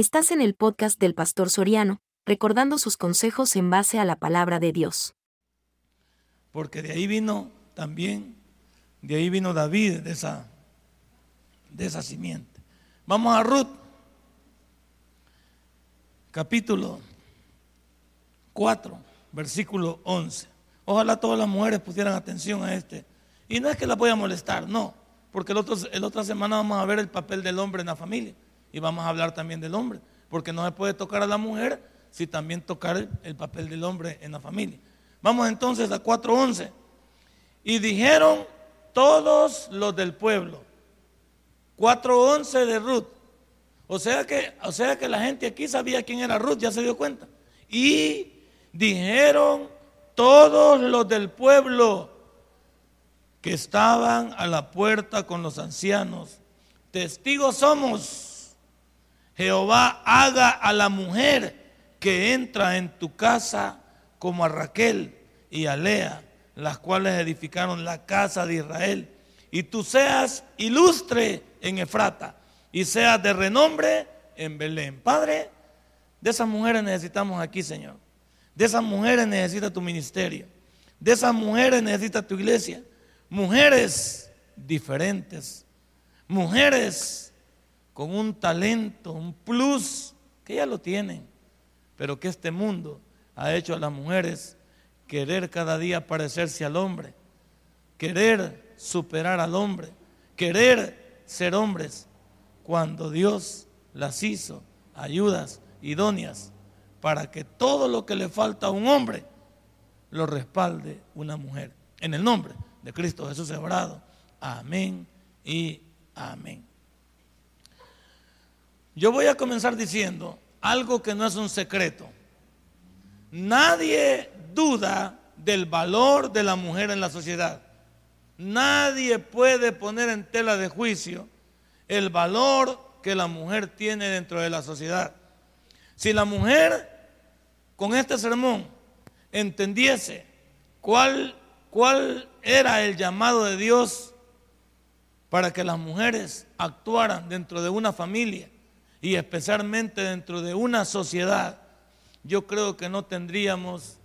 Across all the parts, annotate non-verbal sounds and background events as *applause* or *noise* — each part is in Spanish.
Estás en el podcast del Pastor Soriano, recordando sus consejos en base a la palabra de Dios. Porque de ahí vino también, de ahí vino David, de esa, de esa simiente. Vamos a Ruth, capítulo 4, versículo 11. Ojalá todas las mujeres pusieran atención a este. Y no es que la voy a molestar, no, porque el otro, el otra semana vamos a ver el papel del hombre en la familia. Y vamos a hablar también del hombre, porque no se puede tocar a la mujer si también tocar el, papel del hombre en la familia. Vamos entonces a 4.11. Y dijeron todos los del pueblo. 4.11 de Ruth. O sea, que, o sea que la gente aquí sabía quién era Ruth, ya se dio cuenta. Y dijeron todos los del pueblo que estaban a la puerta con los ancianos, testigos somos Jehová haga a la mujer que entra en tu casa como a Raquel y a Lea, las cuales edificaron la casa de Israel. Y tú seas ilustre en Efrata y seas de renombre en Belén. Padre, de esas mujeres necesitamos aquí, Señor. De esas mujeres necesita tu ministerio. De esas mujeres necesita tu iglesia. Mujeres diferentes. Mujeres con un talento, un plus, que ya lo tienen, pero que este mundo ha hecho a las mujeres querer cada día parecerse al hombre, querer superar al hombre, querer ser hombres, cuando Dios las hizo ayudas idóneas para que todo lo que le falta a un hombre lo respalde una mujer. En el nombre de Cristo Jesús Sebrado. Amén y amén. Yo voy a comenzar diciendo algo que no es un secreto. Nadie duda del valor de la mujer en la sociedad. Nadie puede poner en tela de juicio el valor que la mujer tiene dentro de la sociedad. Si la mujer con este sermón entendiese cuál, cuál era el llamado de Dios para que las mujeres actuaran dentro de una familia, y especialmente dentro de una sociedad, yo creo que no tendríamos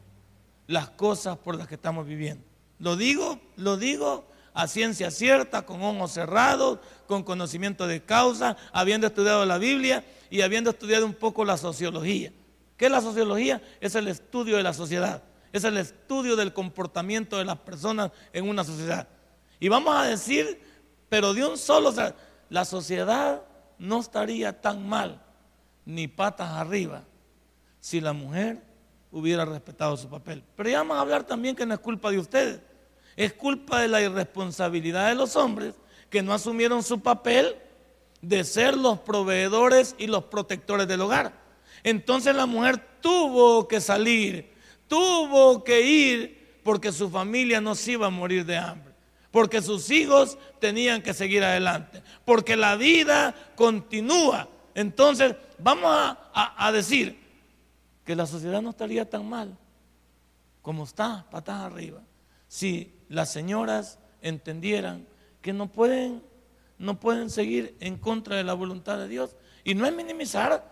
las cosas por las que estamos viviendo. Lo digo, lo digo a ciencia cierta, con ojos cerrados, con conocimiento de causa, habiendo estudiado la Biblia y habiendo estudiado un poco la sociología. ¿Qué es la sociología? Es el estudio de la sociedad, es el estudio del comportamiento de las personas en una sociedad. Y vamos a decir, pero de un solo, la sociedad no estaría tan mal, ni patas arriba, si la mujer hubiera respetado su papel. Pero ya vamos a hablar también que no es culpa de ustedes, es culpa de la irresponsabilidad de los hombres que no asumieron su papel de ser los proveedores y los protectores del hogar. Entonces la mujer tuvo que salir, tuvo que ir porque su familia no se iba a morir de hambre porque sus hijos tenían que seguir adelante, porque la vida continúa. Entonces, vamos a, decir que la sociedad no estaría tan mal como está, patas arriba, si las señoras entendieran que no pueden, no pueden seguir en contra de la voluntad de Dios. Y no es minimizar,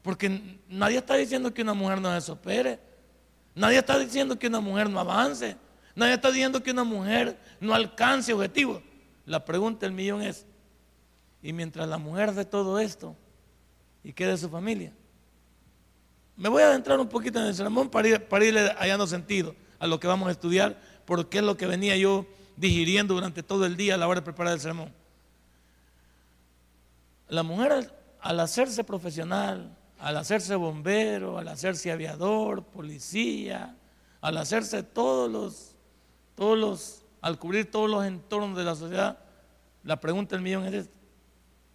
porque nadie está diciendo que una mujer no se supere, nadie está diciendo que una mujer no avance. Nadie está diciendo que una mujer no alcance objetivos. La pregunta del millón es, ¿y mientras la mujer hace todo esto, ¿y qué de su familia? Me voy a adentrar un poquito en el sermón para, ir, para irle hallando sentido a lo que vamos a estudiar, porque es lo que venía yo digiriendo durante todo el día a la hora de preparar el sermón. La mujer al hacerse profesional, al hacerse bombero, al hacerse aviador, policía, al hacerse todos los al cubrir todos los entornos de la sociedad, la pregunta del millón es esta.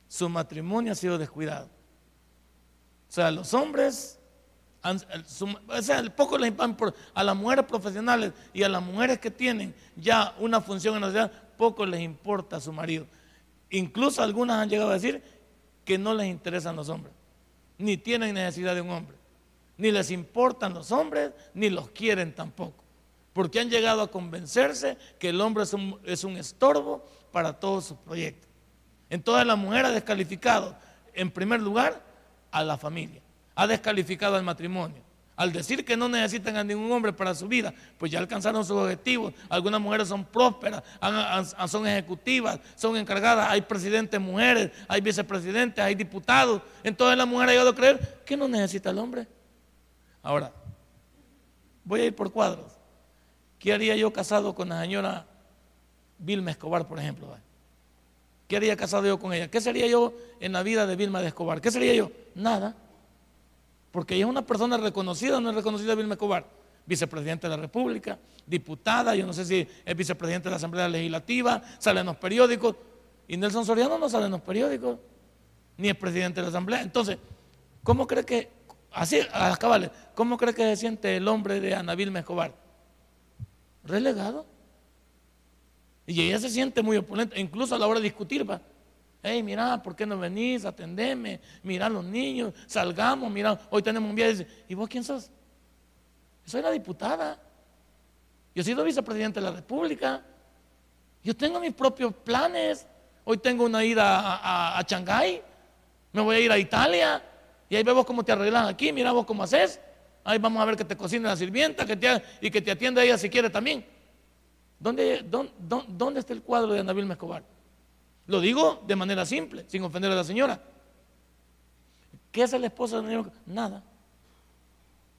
Su matrimonio ha sido descuidado. O sea, los hombres, o sea, poco les a las mujeres profesionales y a las mujeres que tienen ya una función en la sociedad, poco les importa a su marido. Incluso algunas han llegado a decir que no les interesan los hombres, ni tienen necesidad de un hombre, ni les importan los hombres, ni los quieren tampoco porque han llegado a convencerse que el hombre es un, estorbo para todos sus proyectos. Entonces la mujer ha descalificado, en primer lugar, a la familia, ha descalificado al matrimonio. Al decir que no necesitan a ningún hombre para su vida, pues ya alcanzaron sus objetivos. Algunas mujeres son prósperas, son ejecutivas, son encargadas. Hay presidentes mujeres, hay vicepresidentes, hay diputados. Entonces la mujer ha llegado a creer que no necesita al hombre. Ahora, voy a ir por cuadros. ¿Qué haría yo casado con la señora Vilma Escobar, por ejemplo? ¿Qué haría casado yo con ella? ¿Qué sería yo en la vida de Vilma de Escobar? ¿Qué sería yo? Nada. Porque ella es una persona reconocida, no es reconocida Vilma Escobar. Vicepresidente de la República, diputada, yo no sé si es vicepresidente de la Asamblea Legislativa, sale en los periódicos. Y Nelson Soriano no sale en los periódicos, ni es presidente de la Asamblea. Entonces, ¿cómo cree que, así, a las cabales, ¿cómo cree que se siente el hombre de Ana Vilma Escobar? Relegado. Y ella se siente muy opulenta, incluso a la hora de discutir, va hey, mira, ¿por qué no venís? Atendeme, mira a los niños, salgamos, mira, hoy tenemos un viaje. ¿Y vos quién sos? Soy la diputada. Yo he sido vicepresidente de la República. Yo tengo mis propios planes. Hoy tengo una ida a, a, Shanghái. Me voy a ir a Italia. Y ahí vemos cómo te arreglas aquí. Mira vos cómo haces. Ahí vamos a ver que te cocine la sirvienta que te, y que te atienda ella si quiere también. ¿Dónde, dónde, dónde está el cuadro de Ana Vilma? Lo digo de manera simple, sin ofender a la señora. ¿Qué es el esposo de la Nada.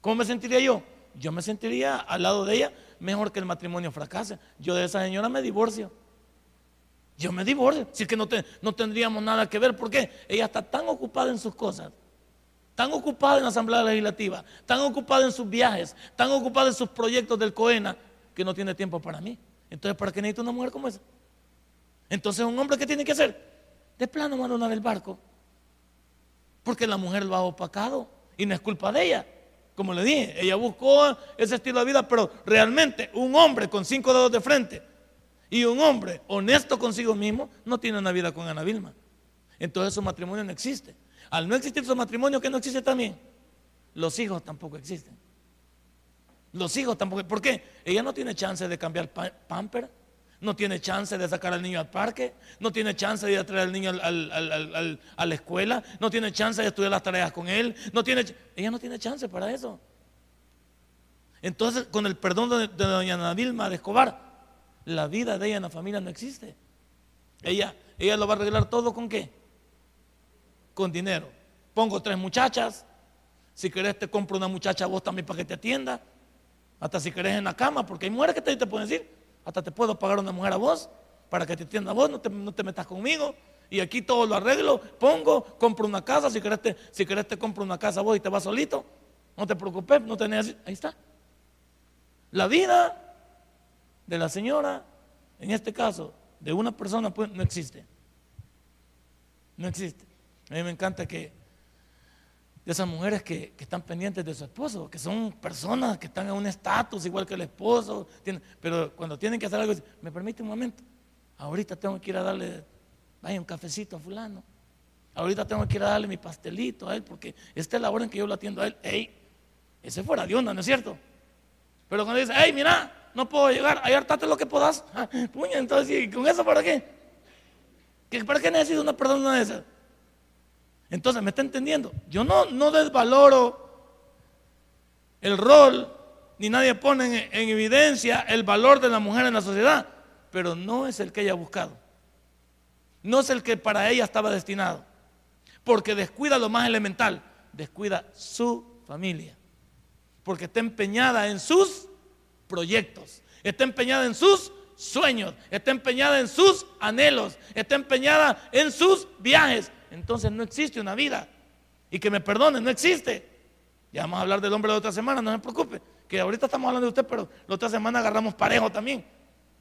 ¿Cómo me sentiría yo? Yo me sentiría al lado de ella mejor que el matrimonio fracase. Yo de esa señora me divorcio. Yo me divorcio. Si es que no, no tendríamos nada que ver. ¿Por qué? Ella está tan ocupada en sus cosas, tan ocupada en la Asamblea Legislativa, tan ocupada en sus viajes, tan ocupada en sus proyectos del COENA, que no tiene tiempo para mí. Entonces, ¿para qué necesito una mujer como esa? Entonces, un hombre, ¿qué tiene que hacer? De plano abandonar el barco. Porque la mujer lo ha opacado y no es culpa de ella. Como le dije, ella buscó ese estilo de vida, pero realmente un hombre con cinco dedos de frente y un hombre honesto consigo mismo no tiene una vida con Ana Vilma. Entonces su matrimonio no existe. Al no existir su matrimonio, ¿qué no existe también? Los hijos tampoco existen. Los hijos tampoco. ¿Por qué? Ella no tiene chance de cambiar pamper no tiene chance de sacar al niño al parque, no tiene chance de ir a traer al niño a la escuela, no tiene chance de estudiar las tareas con él, no tiene, ella no tiene chance para eso. Entonces, con el perdón de, doña Ana de Escobar, la vida de ella en la familia no existe. Ella, ella lo va a arreglar todo con qué? Con dinero. Pongo tres muchachas, si querés te compro una muchacha vos también para que te atienda, hasta si querés en la cama, porque hay mujeres que te, te pueden decir, hasta te puedo pagar una mujer a vos para que te atienda a vos, no te, metas conmigo. Y aquí todo lo arreglo, pongo, compro una casa, si querés, te, si querés te compro una casa a vos y te vas solito. No te preocupes, no tenés... Ahí está. La vida de la señora, en este caso, de una persona, pues no existe. No existe. A mí me encanta que esas mujeres que, están pendientes de su esposo, que son personas que están en un estatus igual que el esposo, pero cuando tienen que hacer algo, me permite un momento, ahorita tengo que ir a darle, vaya un cafecito a fulano, ahorita tengo que ir a darle mi pastelito a él, porque esta es la hora en que yo lo atiendo a él, ey, ese fuera de onda, ¿no es cierto? Pero cuando dice, hey, mira, no puedo llegar, ahí hartate lo que puedas, *laughs* puña, entonces, ¿y con eso para qué? ¿Para qué necesito una persona de esas? Entonces, ¿me está entendiendo? Yo no, no desvaloro el rol, ni nadie pone en, evidencia el valor de la mujer en la sociedad, pero no es el que ella ha buscado. No es el que para ella estaba destinado. Porque descuida lo más elemental, descuida su familia. Porque está empeñada en sus proyectos, está empeñada en sus sueños, está empeñada en sus anhelos, está empeñada en sus viajes, entonces no existe una vida. Y que me perdone, no existe. Ya vamos a hablar del hombre de otra semana, no se preocupe. Que ahorita estamos hablando de usted, pero la otra semana agarramos parejo también.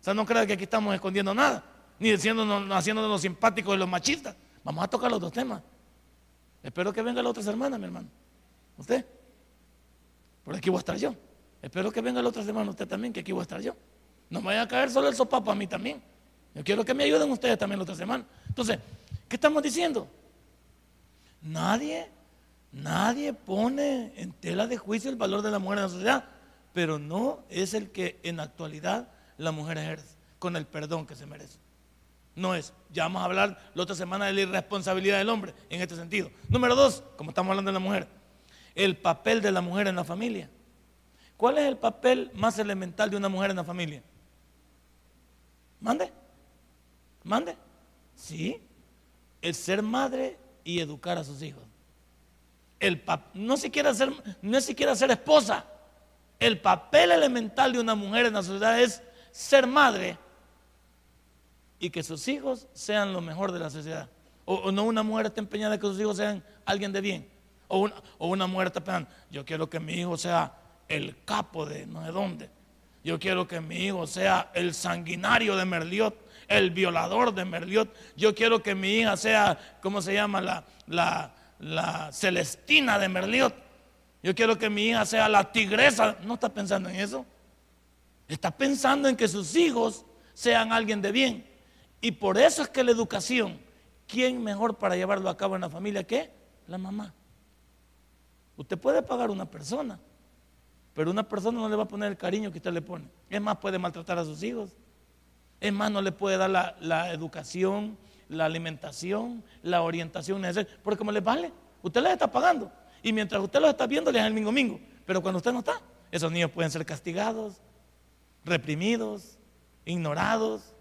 O sea, no crea que aquí estamos escondiendo nada, ni diciéndonos, haciéndonos los simpáticos y los machistas. Vamos a tocar los dos temas. Espero que venga la otra semana, mi hermano. ¿Usted? Por aquí voy a estar yo. Espero que venga la otra semana usted también, que aquí voy a estar yo. No me vaya a caer solo el sopapo a mí también. Yo quiero que me ayuden ustedes también la otra semana. Entonces, ¿qué estamos diciendo? Nadie, nadie pone en tela de juicio el valor de la mujer en la sociedad, pero no es el que en actualidad la mujer ejerce, con el perdón que se merece. No es. Ya vamos a hablar la otra semana de la irresponsabilidad del hombre en este sentido. Número dos, como estamos hablando de la mujer, el papel de la mujer en la familia. ¿Cuál es el papel más elemental de una mujer en la familia? Mande. Mande. Sí. El ser madre y educar a sus hijos. El no, siquiera ser, no es siquiera ser esposa. El papel elemental de una mujer en la sociedad es ser madre y que sus hijos sean lo mejor de la sociedad. O, no una mujer está empeñada en que sus hijos sean alguien de bien. O una, o una mujer está pensando, yo quiero que mi hijo sea el capo de no sé dónde. Yo quiero que mi hijo sea el sanguinario de Merliot, el violador de Merliot. Yo quiero que mi hija sea, ¿cómo se llama? La, la, la Celestina de Merliot. Yo quiero que mi hija sea la tigresa. No está pensando en eso. Está pensando en que sus hijos sean alguien de bien. Y por eso es que la educación, ¿quién mejor para llevarlo a cabo en la familia que la mamá? Usted puede pagar una persona, pero una persona no le va a poner el cariño que usted le pone. Es más, puede maltratar a sus hijos. Es más, no le puede dar la, educación, la alimentación, la orientación necesaria, porque como le vale, usted les está pagando. Y mientras usted los está viendo, les da el mingo mingo. Pero cuando usted no está, esos niños pueden ser castigados, reprimidos, ignorados,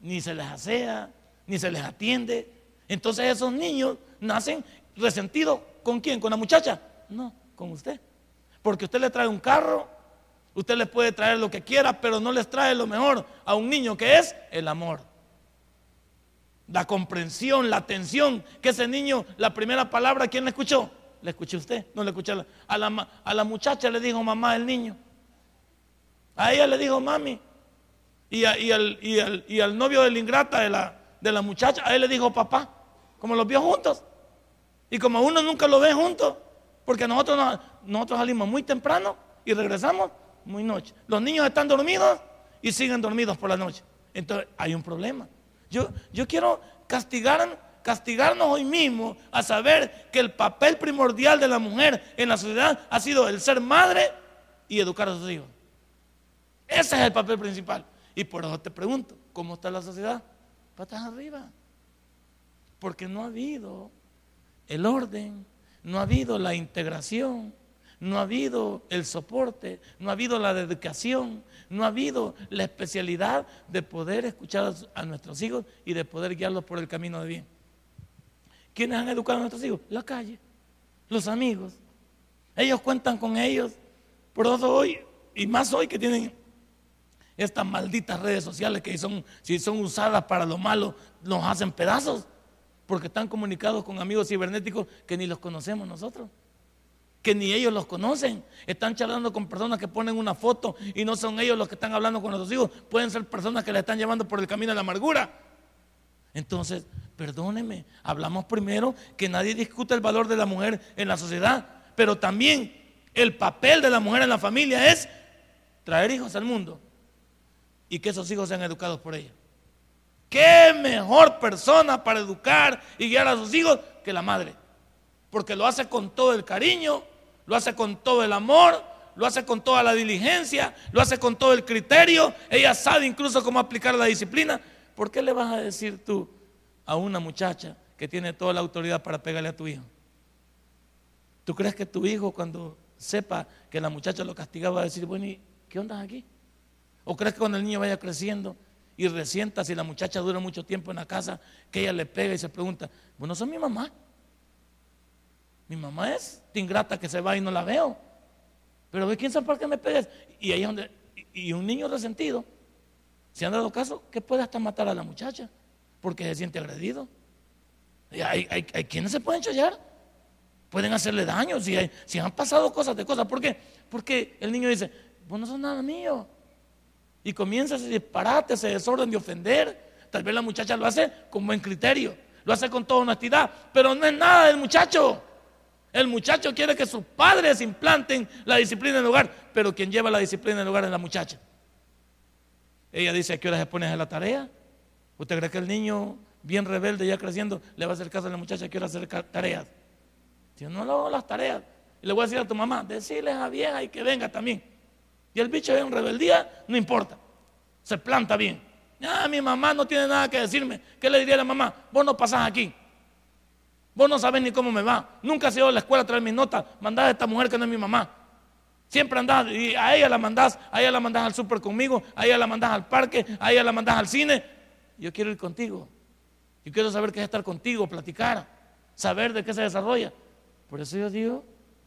ni se les asea, ni se les atiende. Entonces esos niños nacen resentidos. ¿Con quién? ¿Con la muchacha? No, con usted. Porque usted le trae un carro, usted le puede traer lo que quiera, pero no les trae lo mejor a un niño que es el amor. La comprensión, la atención, que ese niño, la primera palabra, ¿quién le escuchó? Le escuché usted, no le escuché a la, a la, a la muchacha, le dijo mamá el niño. A ella le dijo mami. Y, y, al, y, al, novio de la ingrata de la, de la muchacha, a él le dijo papá. Como los vio juntos. Y como uno nunca lo ve juntos, porque nosotros, nosotros salimos muy temprano y regresamos muy noche. Los niños están dormidos y siguen dormidos por la noche. Entonces hay un problema. Yo, yo quiero castigar, castigarnos hoy mismo a saber que el papel primordial de la mujer en la sociedad ha sido el ser madre y educar a sus hijos. Ese es el papel principal. Y por eso te pregunto, ¿cómo está la sociedad? Patas arriba. Porque no ha habido el orden, no ha habido la integración, no ha habido el soporte, no ha habido la dedicación, no ha habido la especialidad de poder escuchar a nuestros hijos y de poder guiarlos por el camino de bien. ¿Quiénes han educado a nuestros hijos? La calle, los amigos. Ellos cuentan con ellos. Por eso hoy, y más hoy que tienen estas malditas redes sociales que son, si son usadas para lo malo, nos hacen pedazos. Porque están comunicados con amigos cibernéticos que ni los conocemos nosotros. Que ni ellos los conocen. Están charlando con personas que ponen una foto y no son ellos los que están hablando con nuestros hijos. Pueden ser personas que le están llevando por el camino de la amargura. Entonces, perdóneme, hablamos primero que nadie discute el valor de la mujer en la sociedad. Pero también el papel de la mujer en la familia es traer hijos al mundo y que esos hijos sean educados por ella. ¿Qué mejor persona para educar y guiar a sus hijos que la madre? Porque lo hace con todo el cariño, lo hace con todo el amor, lo hace con toda la diligencia, lo hace con todo el criterio. Ella sabe incluso cómo aplicar la disciplina. ¿Por qué le vas a decir tú a una muchacha que tiene toda la autoridad para pegarle a tu hijo? ¿Tú crees que tu hijo cuando sepa que la muchacha lo castigaba va a decir, bueno, ¿y qué onda aquí? ¿O crees que cuando el niño vaya creciendo y resienta si la muchacha dura mucho tiempo en la casa, que ella le pega y se pregunta, bueno, son mi mamá. Mi mamá es ingrata que se va y no la veo. Pero ¿de quién sabe por qué me pegas? Y ahí donde, y un niño resentido, si han dado caso, que puede hasta matar a la muchacha, porque se siente agredido. hay, hay, quienes se pueden challar, pueden hacerle daño, si, si han pasado cosas de cosas. ¿Por qué? Porque el niño dice, vos no sos nada mío, y comienza ese disparate, ese desorden de ofender. Tal vez la muchacha lo hace con buen criterio, lo hace con toda honestidad, pero no es nada del muchacho. El muchacho quiere que sus padres implanten la disciplina en el hogar, pero quien lleva la disciplina en el hogar es la muchacha. Ella dice, ¿a qué hora se pone a la tarea? ¿Usted cree que el niño, bien rebelde, ya creciendo, le va a hacer caso a la muchacha que hora hacer tareas? Si no, no las tareas. Y le voy a decir a tu mamá, decirle a vieja y que venga también. Y el bicho en rebeldía, no importa. Se planta bien. Ah, mi mamá no tiene nada que decirme. ¿Qué le diría a la mamá? Vos no pasás aquí. Vos no sabés ni cómo me va. Nunca has ido a la escuela a traer mis notas. Mandás a esta mujer que no es mi mamá. Siempre andás y a ella la mandás, a ella la mandás al súper conmigo, a ella la mandás al parque, a ella la mandás al cine. Yo quiero ir contigo. Yo quiero saber qué es estar contigo, platicar, saber de qué se desarrolla. Por eso yo digo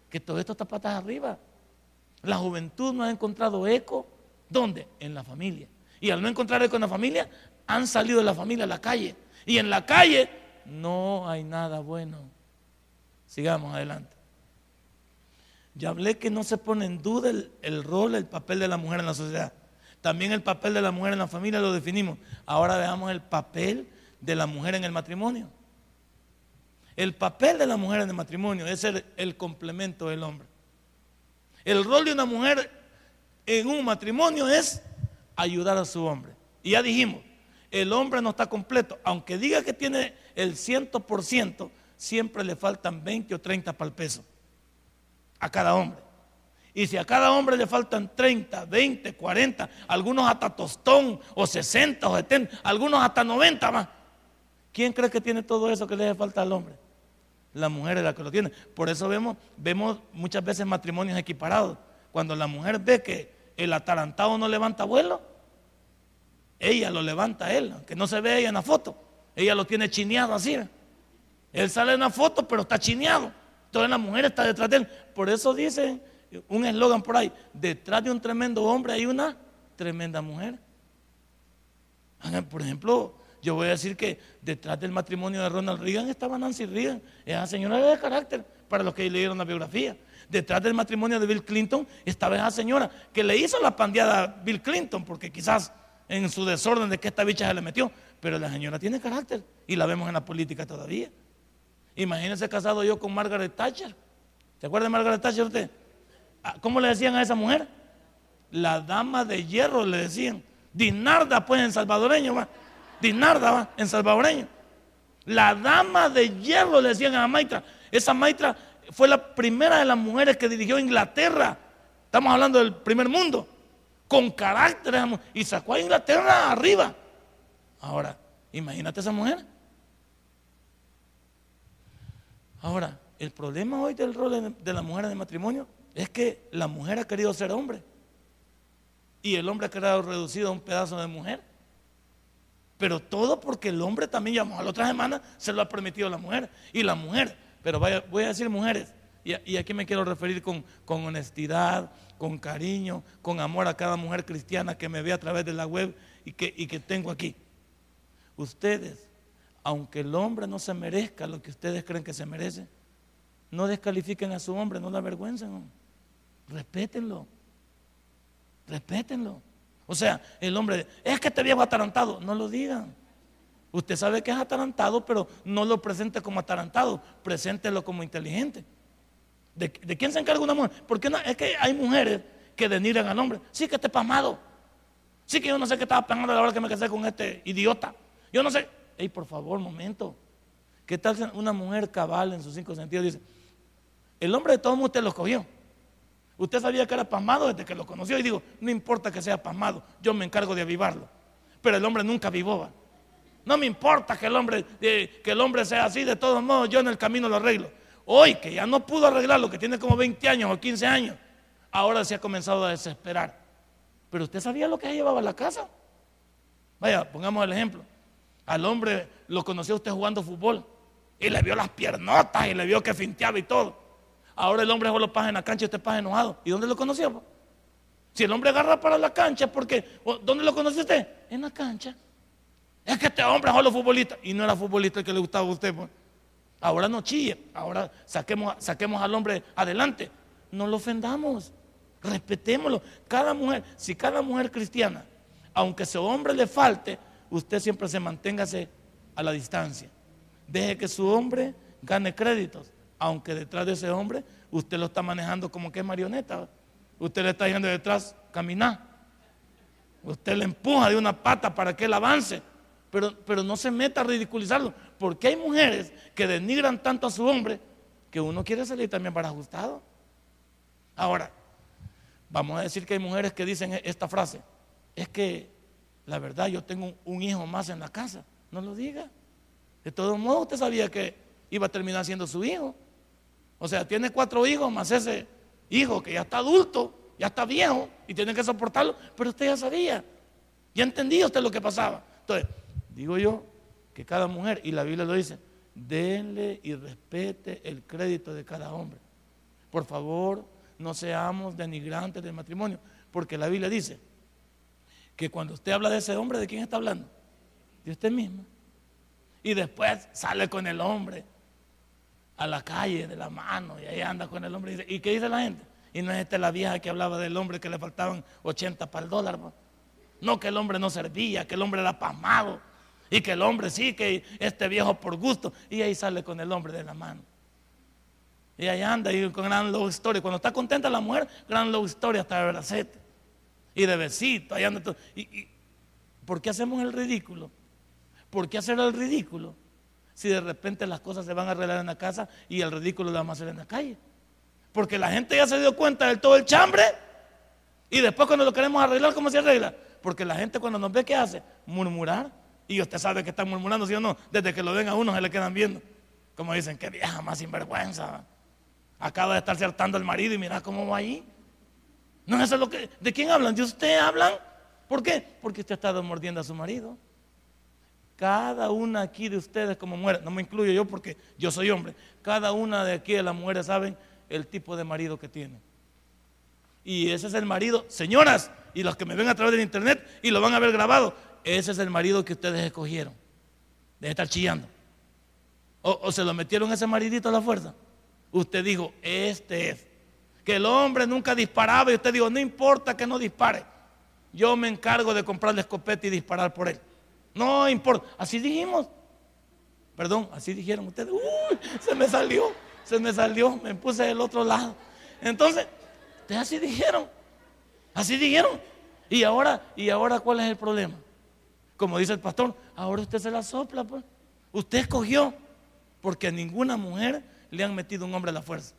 que todo esto está patas arriba. La juventud no ha encontrado eco. ¿Dónde? En la familia. Y al no encontrar eco en la familia, han salido de la familia a la calle. Y en la calle no hay nada bueno. Sigamos adelante. Ya hablé que no se pone en duda el, rol, el papel de la mujer en la sociedad. También el papel de la mujer en la familia lo definimos. Ahora veamos el papel de la mujer en el matrimonio. El papel de la mujer en el matrimonio es el, el complemento del hombre. El rol de una mujer en un matrimonio es ayudar a su hombre. Y ya dijimos, el hombre no está completo. Aunque diga que tiene el 100%, siempre le faltan 20 o 30 para el peso a cada hombre. Y si a cada hombre le faltan 30, 20, 40, algunos hasta tostón, o 60, o 70, algunos hasta 90 más. ¿Quién cree que tiene todo eso que le hace falta al hombre? La mujer es la que lo tiene. Por eso vemos, muchas veces matrimonios equiparados. Cuando la mujer ve que el atarantado no levanta vuelo, ella lo levanta a él, aunque no se ve ella en la foto. Ella lo tiene chineado así. Él sale en la foto, pero está chineado. Entonces la mujer está detrás de él. Por eso dice un eslogan por ahí, detrás de un tremendo hombre hay una tremenda mujer. Por ejemplo, yo voy a decir que detrás del matrimonio de Ronald Reagan estaba Nancy Reagan. Esa señora de carácter, para los que leyeron la biografía. Detrás del matrimonio de Bill Clinton estaba esa señora que le hizo la pandeada a Bill Clinton, porque quizás en su desorden de que esta bicha se le metió. Pero la señora tiene carácter y la vemos en la política todavía. Imagínense casado yo con Margaret Thatcher. ¿Se acuerda de Margaret Thatcher usted? Ah, ¿Cómo le decían a esa mujer? La dama de hierro le decían. Dinarda, pues en salvadoreño, va. Dinarda, va, en salvadoreño. La dama de hierro le decían a la maitra. Esa maitra fue la primera de las mujeres que dirigió Inglaterra. Estamos hablando del primer mundo. Con carácter, y sacó a Inglaterra arriba. Ahora, imagínate esa mujer. Ahora, el problema hoy del rol de la mujer en el matrimonio es que la mujer ha querido ser hombre. Y el hombre ha quedado reducido a un pedazo de mujer. Pero todo porque el hombre también, llamó a la otra semana, se lo ha permitido a la mujer. Y la mujer, pero voy a decir mujeres, y, aquí me quiero referir con, honestidad, con cariño, con amor a cada mujer cristiana que me ve a través de la web y y que tengo aquí. Ustedes, aunque el hombre no se merezca lo que ustedes creen que se merece, no descalifiquen a su hombre, no la avergüencen. Respétenlo. Respétenlo. O sea, el hombre, es que este viejo atarantado, no lo digan. Usted sabe que es atarantado, pero no lo presente como atarantado, preséntelo como inteligente. ¿De, quién se encarga una mujer? Porque no, es que hay mujeres que denigran al hombre. Sí que esté pasmado. Sí que yo no sé qué estaba pasando a la hora que me casé con este idiota. Yo no sé. Ey, por favor, momento. ¿Qué tal una mujer cabal en sus cinco sentidos? Dice, el hombre de todos usted lo cogió. Usted sabía que era pasmado desde que lo conoció y digo, no importa que sea pasmado, yo me encargo de avivarlo. Pero el hombre nunca avivó. No me importa que el hombre, que el hombre sea así, de todos modos yo en el camino lo arreglo. Hoy que ya no pudo arreglar lo que tiene como 20 años o 15 años, ahora se ha comenzado a desesperar. Pero usted sabía lo que llevaba a la casa. Vaya, pongamos el ejemplo. Al hombre lo conoció usted jugando fútbol y le vio las piernotas y le vio que finteaba y todo. Ahora el hombre solo pasa en la cancha y usted pasa enojado. ¿Y dónde lo conoció? Si el hombre agarra para la cancha, porque ¿dónde lo conoció usted? En la cancha. Es que este hombre es solo futbolista y no era futbolista el que le gustaba a usted. Ahora no chille, ahora saquemos, saquemos al hombre adelante. No lo ofendamos, respetémoslo. Cada mujer, si cada mujer cristiana, aunque su hombre le falte, usted siempre se manténgase a la distancia. Deje que su hombre gane créditos aunque detrás de ese hombre usted lo está manejando como que es marioneta. Usted le está yendo detrás, caminar. Usted le empuja de una pata para que él avance. Pero, pero no se meta a ridiculizarlo. Porque hay mujeres que denigran tanto a su hombre que uno quiere salir también para ajustado. Ahora, vamos a decir que hay mujeres que dicen esta frase. Es que la verdad, yo tengo un hijo más en la casa. No lo diga. De todos modos, usted sabía que iba a terminar siendo su hijo. O sea, tiene cuatro hijos más ese hijo que ya está adulto, ya está viejo y tiene que soportarlo, pero usted ya sabía, ya entendía usted lo que pasaba. Entonces, digo yo que cada mujer, y la Biblia lo dice, denle y respete el crédito de cada hombre. Por favor, no seamos denigrantes del matrimonio, porque la Biblia dice que cuando usted habla de ese hombre, ¿de quién está hablando? De usted mismo. Y después sale con el hombre a la calle de la mano y ahí anda con el hombre. Y, dice, ¿Y qué dice la gente? Y no es esta la vieja que hablaba del hombre que le faltaban 80 para el dólar. No, que el hombre no servía, que el hombre era pasmado. Y que el hombre sí, que este viejo por gusto. Y ahí sale con el hombre de la mano. Y ahí anda y con gran love story. Cuando está contenta la mujer, gran love story hasta de bracete. Y de besito. Ahí anda todo. Y, ¿Por qué hacemos el ridículo? ¿Por qué hacer el ridículo? Si de repente las cosas se van a arreglar en la casa y el ridículo lo vamos a hacer en la calle. Porque la gente ya se dio cuenta de todo el chambre. Y después cuando lo queremos arreglar, ¿cómo se arregla? Porque la gente cuando nos ve, ¿qué hace? Murmurar. Y usted sabe que están murmurando, ¿sí o no? Desde que lo ven a uno se le quedan viendo. Como dicen, qué vieja más sinvergüenza. Acaba de estar hartando el marido y mira cómo va ahí. No, eso es lo que. ¿De quién hablan? ¿De usted hablan? ¿Por qué? Porque usted ha estado mordiendo a su marido. Cada una aquí de ustedes como mujeres, no me incluyo yo porque yo soy hombre, cada una de aquí de las mujeres saben el tipo de marido que tiene. Y ese es el marido, señoras, y los que me ven a través del internet y lo van a ver grabado, ese es el marido que ustedes escogieron. De estar chillando. O, se lo metieron ese maridito a la fuerza. Usted dijo, este es. Que el hombre nunca disparaba y usted dijo, no importa que no dispare. Yo me encargo de comprarle escopeta y disparar por él. No importa. Así dijimos. Perdón, así dijeron ustedes. Uy, se me salió, se me salió, me puse del otro lado. Entonces, ustedes así dijeron. Así dijeron. Y ahora, ¿y ahora cuál es el problema? Como dice el pastor, ahora usted se la sopla, pues. Usted escogió, porque a ninguna mujer le han metido un hombre a la fuerza.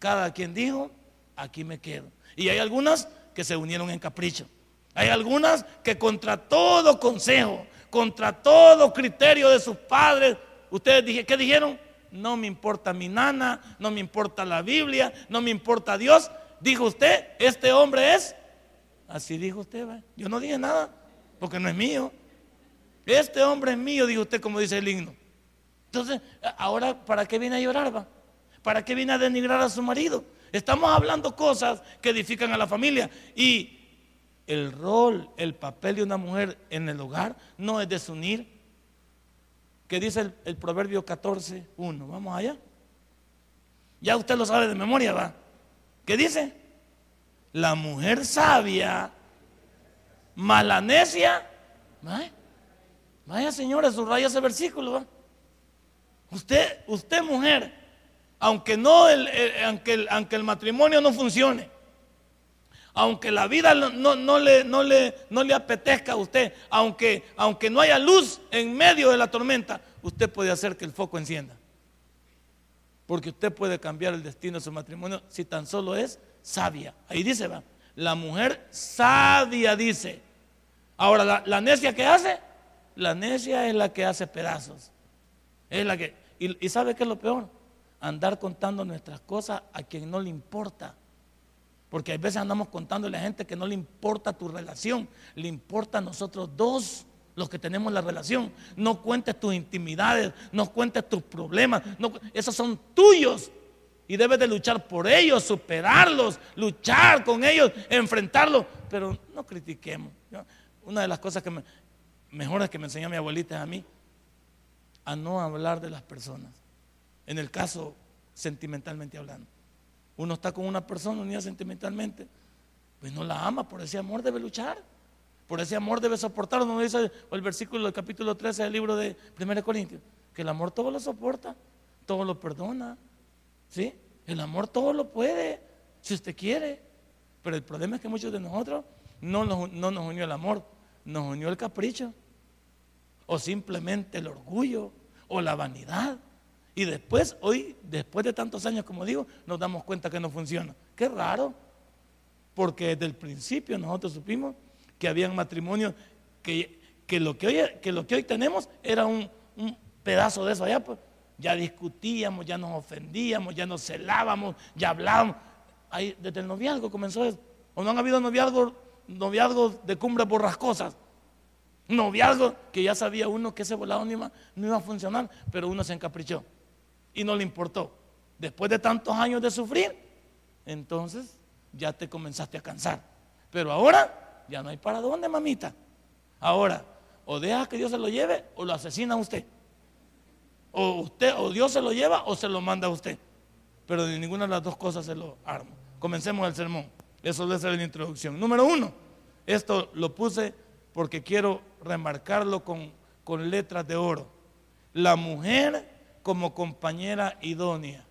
Cada quien dijo, aquí me quedo. Y hay algunas que se unieron en capricho. Hay algunas que contra todo consejo, contra todo criterio de sus padres, ustedes dije, ¿qué dijeron? No me importa mi nana, no me importa la Biblia, no me importa Dios. Dijo usted, este hombre es. Así dijo usted, yo no dije nada, porque no es mío. Este hombre es mío, dijo usted, como dice el himno. Entonces, ahora, ¿para qué viene a llorar, va? ¿Para qué viene a denigrar a su marido? Estamos hablando cosas que edifican a la familia. Y el rol, el papel de una mujer en el hogar no es desunir. ¿Qué dice el, Proverbio 14, 1? Vamos allá. Ya usted lo sabe de memoria, va. ¿Qué dice? La mujer sabia, malanecia. Vaya señora, subraya ese versículo. ¿va? Usted, usted mujer, aunque, no el, aunque, aunque el matrimonio no funcione, aunque la vida no, no, le, no, le, no le apetezca a usted, aunque, aunque no haya luz en medio de la tormenta, usted puede hacer que el foco encienda. Porque usted puede cambiar el destino de su matrimonio si tan solo es sabia. Ahí dice, va, la mujer sabia dice. Ahora, la, necia que hace, la necia es la que hace pedazos. Es la que, y, ¿sabe qué es lo peor? Andar contando nuestras cosas a quien no le importa. Porque a veces andamos contándole a la gente que no le importa tu relación, le importa a nosotros dos los que tenemos la relación. No cuentes tus intimidades, no cuentes tus problemas, esos son tuyos. Y debes de luchar por ellos, superarlos, luchar con ellos, enfrentarlos. Pero no critiquemos. Una de las cosas que me, mejores que me enseñó mi abuelita a mí, a no hablar de las personas. En el caso sentimentalmente hablando. Uno está con una persona unida sentimentalmente, pues no la ama, por ese amor debe luchar. Por ese amor debe soportar. No dice el versículo del capítulo 13 del libro de 1 Corintios, que el amor todo lo soporta, todo lo perdona. ¿Sí? El amor todo lo puede, si usted quiere. Pero el problema es que muchos de nosotros no no nos unió el amor, nos unió el capricho o simplemente el orgullo o la vanidad. Y después, hoy, después de tantos años, como digo, nos damos cuenta que no funciona. Qué raro, porque desde el principio nosotros supimos que habían matrimonios que, que, lo, que, hoy, que lo que hoy tenemos era un, un pedazo de eso allá, pues. Ya discutíamos, ya nos ofendíamos, ya nos celábamos, ya hablábamos. Ahí, desde el noviazgo comenzó eso. ¿O no han habido noviazgos, noviazgos de cumbres borrascosas? Noviazgo que ya sabía uno que ese volado no iba, no iba a funcionar, pero uno se encaprichó y no le importó. Después de tantos años de sufrir, entonces ya te comenzaste a cansar. Pero ahora ya no hay para dónde, mamita. Ahora, o deja que Dios se lo lleve o lo asesina a usted. O usted, o Dios se lo lleva o se lo manda a usted. Pero de ninguna de las dos cosas se lo arma. Comencemos el sermón. Eso debe ser la introducción. Número uno, esto lo puse porque quiero remarcarlo con, con letras de oro. La mujer como compañera idónea.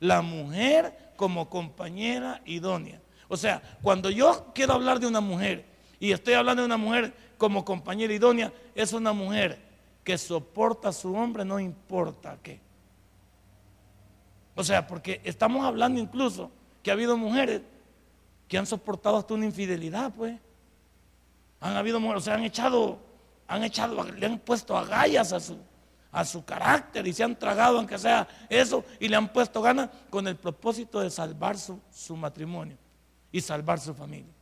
La mujer como compañera idónea. O sea, cuando yo quiero hablar de una mujer y estoy hablando de una mujer como compañera idónea, es una mujer que soporta a su hombre no importa qué. O sea, porque estamos hablando incluso que ha habido mujeres que han soportado hasta una infidelidad, pues. Han habido mujeres, o sea, han echado, han echado, le han puesto agallas a su, a su carácter y se han tragado, aunque sea eso, y le han puesto ganas con el propósito de salvar su, su matrimonio y salvar su familia.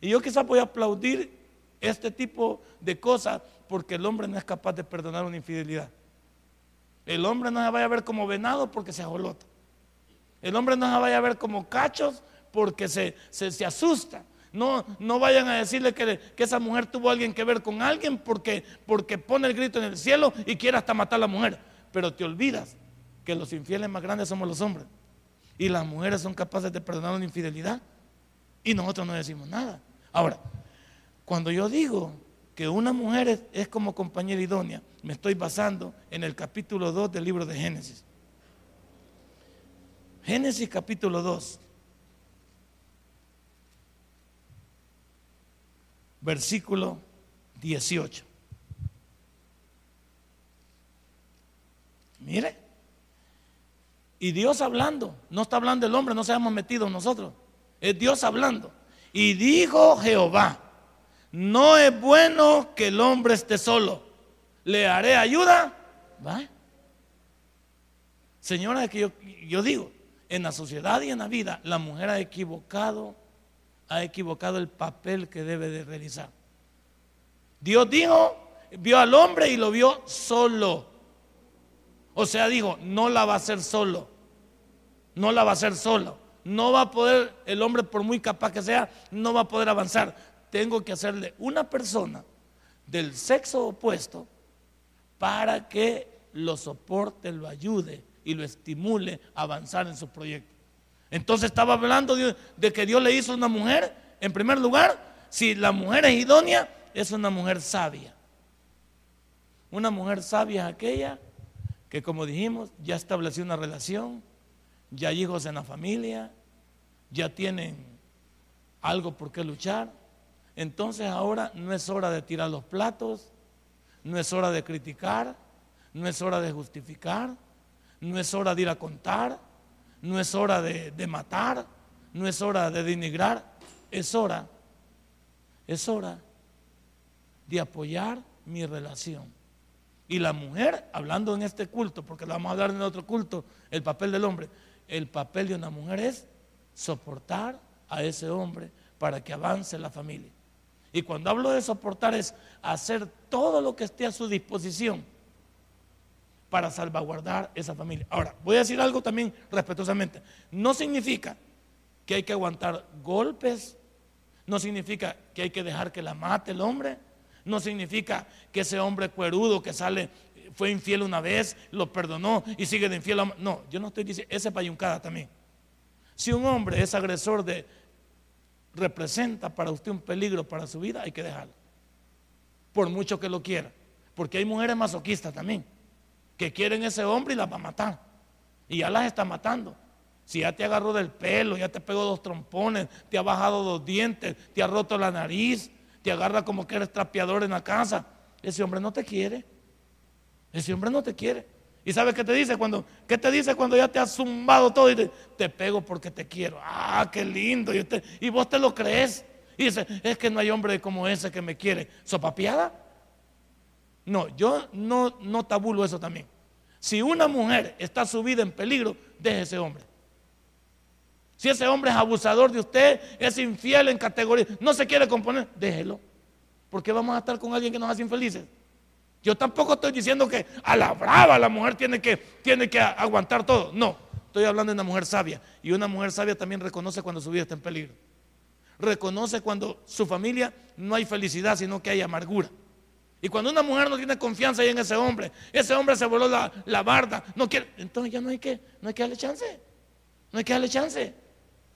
Y yo quizás voy a aplaudir este tipo de cosas porque el hombre no es capaz de perdonar una infidelidad. El hombre no se vaya a ver como venado porque se ajolota. El hombre no se vaya a ver como cachos porque se, se, asusta. No, no vayan a decirle que, esa mujer tuvo alguien que ver con alguien porque, porque pone el grito en el cielo y quiere hasta matar a la mujer. Pero te olvidas que los infieles más grandes somos los hombres. Y las mujeres son capaces de perdonar una infidelidad. Y nosotros no decimos nada. Ahora, cuando yo digo que una mujer es, como compañera idónea, me estoy basando en el capítulo 2 del libro de Génesis. Génesis capítulo 2. Versículo 18. Mire. Y Dios hablando, no está hablando el hombre, no se hemos metido nosotros. Es Dios hablando. Y dijo Jehová, no es bueno que el hombre esté solo. Le haré ayuda. ¿Va? Señora, que yo, yo digo, en la sociedad y en la vida, la mujer ha equivocado, ha equivocado el papel que debe de realizar. Dios dijo, vio al hombre y lo vio solo. O sea, dijo, no la va a hacer solo. No la va a hacer solo. No va a poder, el hombre por muy capaz que sea, no va a poder avanzar tengo que hacerle una persona del sexo opuesto para que lo soporte, lo ayude y lo estimule a avanzar en su proyecto. Entonces estaba hablando de, que Dios le hizo una mujer, en primer lugar, si la mujer es idónea, es una mujer sabia. Una mujer sabia es aquella que, como dijimos, ya estableció una relación, ya hay hijos en la familia, ya tienen algo por qué luchar entonces ahora no es hora de tirar los platos, no es hora de criticar, no es hora de justificar, no es hora de ir a contar, no es hora de, matar, no es hora de denigrar, es hora, es hora de apoyar mi relación. Y la mujer, hablando en este culto, porque la vamos a hablar en otro culto, el papel del hombre, el papel de una mujer es soportar a ese hombre para que avance la familia. Y cuando hablo de soportar es hacer todo lo que esté a su disposición para salvaguardar esa familia. Ahora, voy a decir algo también respetuosamente. No significa que hay que aguantar golpes, no significa que hay que dejar que la mate el hombre, no significa que ese hombre cuerudo que sale fue infiel una vez, lo perdonó y sigue de infiel. No, yo no estoy diciendo, ese payuncada también. Si un hombre es agresor de representa para usted un peligro para su vida, hay que dejarlo. Por mucho que lo quiera. Porque hay mujeres masoquistas también, que quieren ese hombre y las va a matar. Y ya las está matando. Si ya te agarró del pelo, ya te pegó dos trompones, te ha bajado dos dientes, te ha roto la nariz, te agarra como que eres trapeador en la casa, ese hombre no te quiere. Ese hombre no te quiere. ¿Y sabes qué te dice cuando, qué te dice cuando ya te has zumbado todo y te, te pego porque te quiero? Ah, qué lindo. Y, y vos te lo crees. Y dice, es que no hay hombre como ese que me quiere. ¿Sopapiada? No, yo no, tabulo eso también. Si una mujer está subida en peligro, deje ese hombre. Si ese hombre es abusador de usted, es infiel en categoría, no se quiere componer, déjelo. Porque vamos a estar con alguien que nos hace infelices. Yo tampoco estoy diciendo que a la brava la mujer tiene que aguantar todo. No, estoy hablando de una mujer sabia. Y una mujer sabia también reconoce cuando su vida está en peligro. Reconoce cuando su familia no hay felicidad, sino que hay amargura. Y cuando una mujer no tiene confianza en ese hombre, ese hombre se voló la, la barda, no quiere, entonces ya no hay que, no hay que darle chance. No hay que darle chance.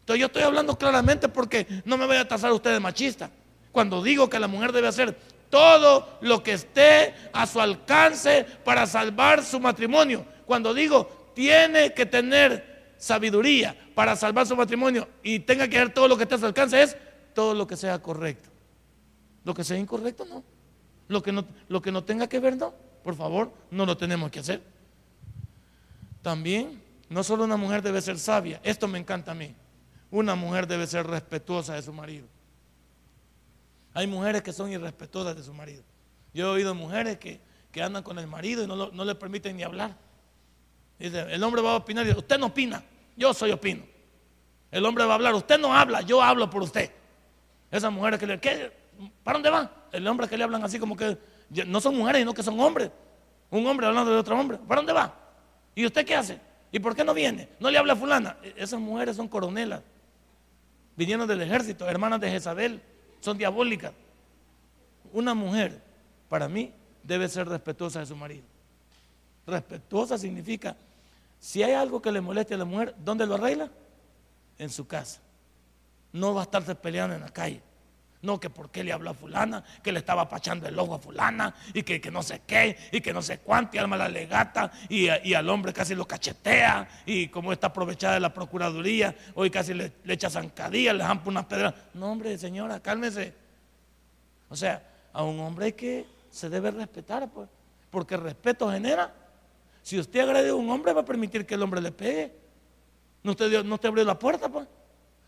Entonces yo estoy hablando claramente porque no me voy a tasar a usted de machista. Cuando digo que la mujer debe hacer todo lo que esté a su alcance para salvar su matrimonio. Cuando digo tiene que tener sabiduría para salvar su matrimonio y tenga que hacer todo lo que esté a su alcance es todo lo que sea correcto. Lo que sea incorrecto no. Lo que no, lo que no tenga que ver, no. Por favor, no lo tenemos que hacer. También, no solo una mujer debe ser sabia, esto me encanta a mí. Una mujer debe ser respetuosa de su marido. Hay mujeres que son irrespetuosas de su marido. Yo he oído mujeres que, andan con el marido y no, no, le permiten ni hablar. Dice, el hombre va a opinar y dice, usted no opina, yo soy opino. El hombre va a hablar, usted no habla, yo hablo por usted. Esas mujeres que le, ¿qué? ¿Para dónde va? El hombre que le hablan así como que no son mujeres, sino que son hombres. Un hombre hablando de otro hombre. ¿Para dónde va? ¿Y usted qué hace? ¿Y por qué no viene? No le habla a fulana. E, esas mujeres son coronelas. Vinieron del ejército, hermanas de Jezabel. Son diabólicas. Una mujer, para mí, debe ser respetuosa de su marido. Respetuosa significa, si hay algo que le moleste a la mujer, ¿dónde lo arregla? En su casa. No va a estarse peleando en la calle. No, que por qué le habló a fulana, que le estaba pachando el ojo a fulana, y que, no sé qué, y que no sé cuánto, y alma la legata, y, al hombre casi lo cachetea, y como está aprovechada de la procuraduría, hoy casi le, echa zancadilla, le jampa unas pedras. No, hombre, señora, cálmese. O sea, a un hombre que se debe respetar, pues, porque respeto genera. Si usted agrede a un hombre, va a permitir que el hombre le pegue. No usted, no te abrió la puerta, pues.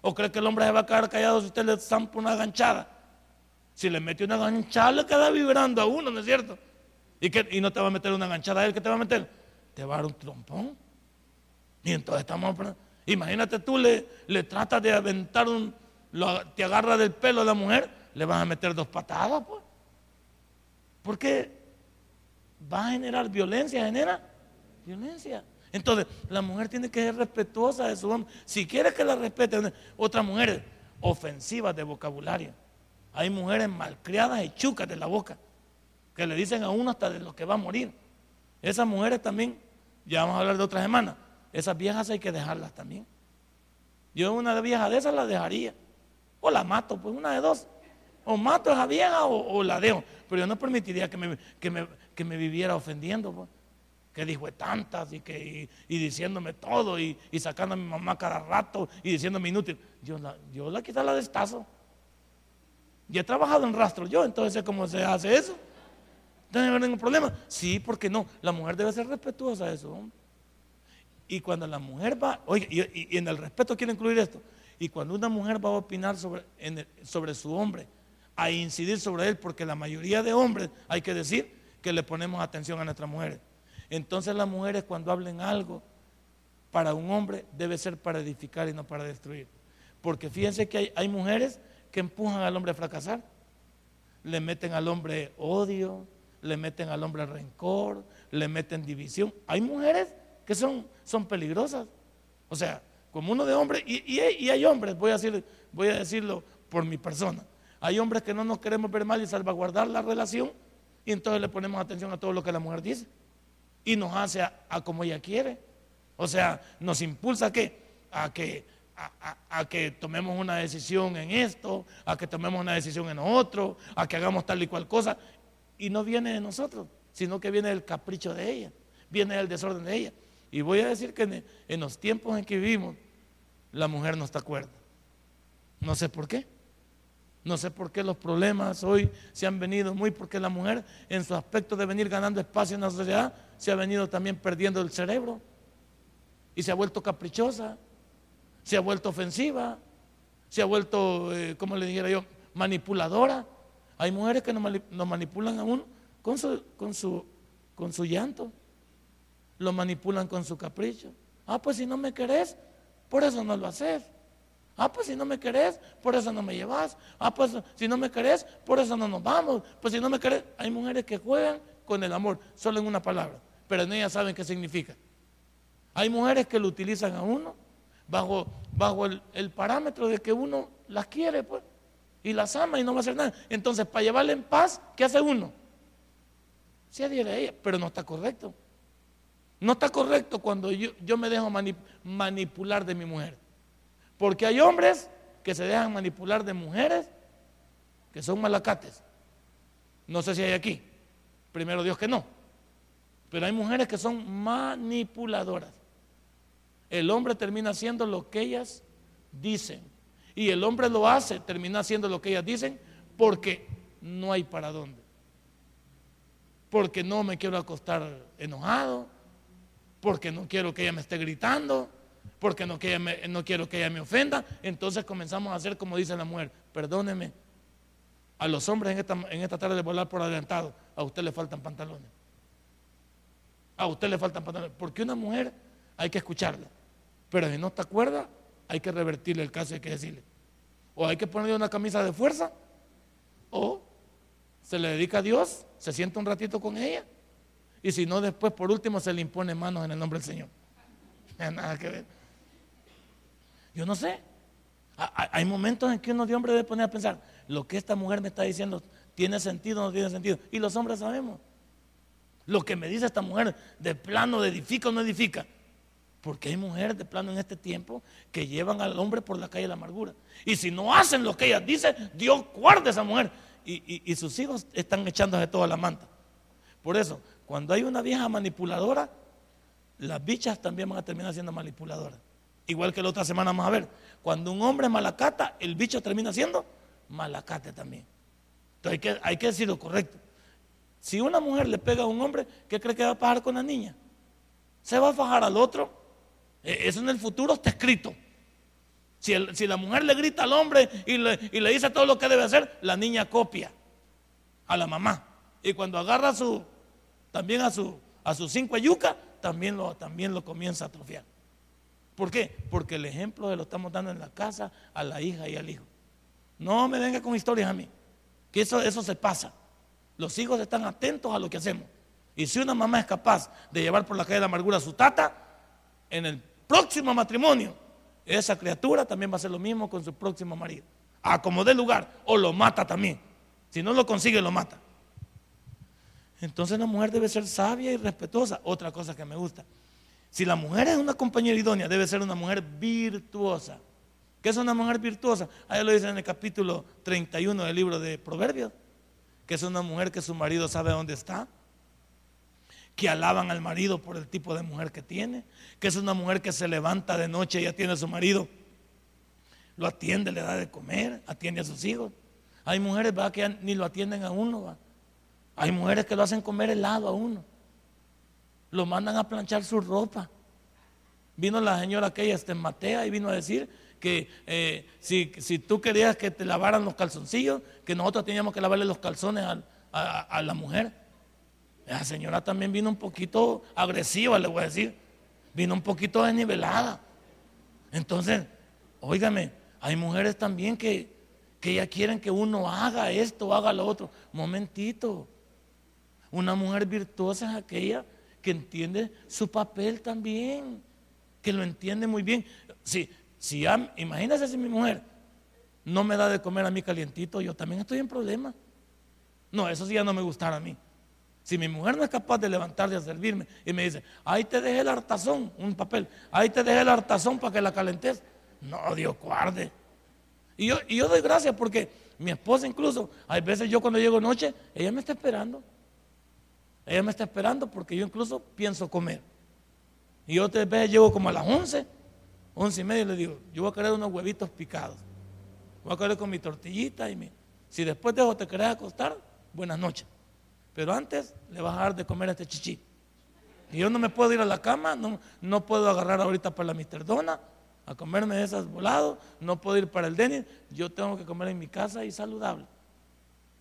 ¿O cree que el hombre se va a quedar callado si usted le zampa una ganchada? Si le mete una ganchada, le queda vibrando a uno, ¿no es cierto? ¿Y, que, y no te va a meter una ganchada a él, ¿qué te va a meter? Te va a dar un trompón. Y entonces estamos. Imagínate tú, le, le tratas de aventar un. te agarra del pelo a la mujer, le vas a meter dos patadas, pues. Porque va a generar violencia, genera violencia. Entonces, la mujer tiene que ser respetuosa de su hombre. Si quiere que la respete, otras mujeres ofensivas de vocabulario. Hay mujeres malcriadas y chucas de la boca que le dicen a uno hasta de lo que va a morir. Esas mujeres también, ya vamos a hablar de otra semana, esas viejas hay que dejarlas también. Yo una vieja de esas la dejaría. O la mato, pues una de dos. O mato a esa vieja o, la dejo. Pero yo no permitiría que me, que me viviera ofendiendo. Pues que dijo tantas y, que, y, diciéndome todo y, sacando a mi mamá cada rato y diciéndome inútil. Yo la, yo la quizá la destazo. Y he trabajado en rastro yo, entonces sé cómo se hace eso. No hay ningún problema. Sí, porque no. La mujer debe ser respetuosa de eso. Y cuando la mujer va, oye, y, en el respeto quiero incluir esto. Y cuando una mujer va a opinar sobre, sobre su hombre, a incidir sobre él, porque la mayoría de hombres, hay que decir, que le ponemos atención a nuestras mujeres. Entonces las mujeres cuando hablen algo para un hombre debe ser para edificar y no para destruir. Porque fíjense que hay, mujeres que empujan al hombre a fracasar. Le meten al hombre odio, le meten al hombre rencor, le meten división. Hay mujeres que son, son peligrosas. O sea, como uno de hombres, y, hay hombres, voy a, decir, voy a decirlo por mi persona. Hay hombres que no nos queremos ver mal y salvaguardar la relación, y entonces le ponemos atención a todo lo que la mujer dice y nos hace a, como ella quiere. O sea, nos impulsa a que, a que, a, que tomemos una decisión en esto, a que tomemos una decisión en otro, a que hagamos tal y cual cosa. Y no viene de nosotros, sino que viene del capricho de ella, viene del desorden de ella. Y voy a decir que en, en los tiempos en que vivimos, la mujer no está cuerda. No sé por qué. No sé por qué los problemas hoy se han venido muy porque la mujer en su aspecto de venir ganando espacio en la sociedad se ha venido también perdiendo el cerebro y se ha vuelto caprichosa, se ha vuelto ofensiva, se ha vuelto, eh, como le dijera yo, manipuladora. Hay mujeres que nos, manipulan a uno con su, con, su, con su llanto. Lo manipulan con su capricho. Ah, pues si no me querés, por eso no lo haces. Ah, pues si no me querés, por eso no me llevas. Ah, pues si no me querés, por eso no nos vamos. Pues si no me querés, hay mujeres que juegan con el amor, solo en una palabra, pero en ellas saben qué significa. Hay mujeres que lo utilizan a uno bajo, bajo el, parámetro de que uno las quiere, pues, y las ama y no va a hacer nada. Entonces, para llevarle en paz, ¿qué hace uno? Se adhiere a ella, pero no está correcto. No está correcto cuando yo, yo me dejo manipular de mi mujer. Porque hay hombres que se dejan manipular de mujeres que son malacates. No sé si hay aquí. Primero Dios que no. Pero hay mujeres que son manipuladoras. El hombre termina haciendo lo que ellas dicen. Y el hombre lo hace, termina haciendo lo que ellas dicen porque no hay para dónde. Porque no me quiero acostar enojado, porque no quiero que ella me esté gritando, porque no, quiero que ella me ofenda. Entonces comenzamos a hacer como dice la mujer, perdóneme, a los hombres en esta, tarde de volar por adelantado, a usted le faltan pantalones. A usted le faltan pantalones. Porque una mujer hay que escucharla. Pero si no está cuerda, hay que revertirle el caso y hay que decirle. O hay que ponerle una camisa de fuerza, o se le dedica a Dios, se sienta un ratito con ella, y si no, después por último se le impone manos en el nombre del Señor. *laughs* Nada que ver. Yo no sé. Hay momentos en que uno de hombre debe poner a pensar, lo que esta mujer me está diciendo, ¿tiene sentido o no tiene sentido? Y los hombres sabemos. Lo que me dice esta mujer, de plano, edifica o no edifica. Porque hay mujeres de plano en este tiempo que llevan al hombre por la calle de la amargura. Y si no hacen lo que ella dice, Dios guarde a esa mujer. Y, sus hijos están echándose toda la manta. Por eso, cuando hay una vieja manipuladora, las bichas también van a terminar siendo manipuladoras. Igual que la otra semana vamos a ver. Cuando un hombre malacata, el bicho termina siendo malacate también. Entonces hay que, hay que decir lo correcto. Si una mujer le pega a un hombre, ¿qué cree que va a pasar con la niña? ¿Se va a fajar al otro? E, eso en el futuro está escrito. Si, si la mujer le grita al hombre y le, y le, dice todo lo que debe hacer, la niña copia a la mamá. Y cuando agarra su, también a su, a sus cinco yuca, también lo, también lo comienza a atrofiar. ¿Por qué? Porque el ejemplo se lo estamos dando en la casa a la hija y al hijo. No me venga con historias a mí, que eso, eso se pasa. Los hijos están atentos a lo que hacemos. Y si una mamá es capaz de llevar por la calle de la amargura a su tata, en el próximo matrimonio, esa criatura también va a hacer lo mismo con su próximo marido. A lugar, o lo mata también. Si no lo consigue, lo mata. Entonces la mujer debe ser sabia y respetuosa. Otra cosa que me gusta. Si la mujer es una compañera idónea, debe ser una mujer virtuosa. ¿Qué es una mujer virtuosa? Ahí lo dice en el capítulo 31 del libro de Proverbios. Que es una mujer que su marido sabe dónde está. Que alaban al marido por el tipo de mujer que tiene. Que es una mujer que se levanta de noche y atiende a su marido. Lo atiende, le da de comer, atiende a sus hijos. Hay mujeres ¿va? que ni lo atienden a uno. Hay mujeres que lo hacen comer helado a uno. Lo mandan a planchar su ropa. Vino la señora aquella, este Matea, y vino a decir que eh, si, tú querías que te lavaran los calzoncillos, que nosotros teníamos que lavarle los calzones a, la mujer. La señora también vino un poquito agresiva, le voy a decir. Vino un poquito desnivelada. Entonces, óigame, hay mujeres también que, que ya quieren que uno haga esto, haga lo otro. Momentito. Una mujer virtuosa es aquella que entiende su papel también, que lo entiende muy bien. Si, si imagínese si mi mujer no me da de comer a mí calientito, yo también estoy en problema. No, eso sí ya no me gustará a mí. Si mi mujer no es capaz de levantarse a servirme y me dice, ahí te dejé el hartazón, un papel, ahí te dejé el hartazón para que la calentes. No, Dios guarde. Y yo, y yo doy gracias porque mi esposa incluso, hay veces yo cuando llego noche, ella me está esperando. Ella me está esperando porque yo incluso pienso comer. Y yo otras veces llego como a las 11, 11 y media y le digo, yo voy a querer unos huevitos picados. Voy a querer con mi tortillita y mi... Si después de eso te querés acostar, buenas noches. Pero antes le vas a dar de comer a este chichi. Y yo no me puedo ir a la cama, no, no puedo agarrar ahorita para la Mr. Dona, a comerme esas volados, no puedo ir para el Denis, yo tengo que comer en mi casa y saludable.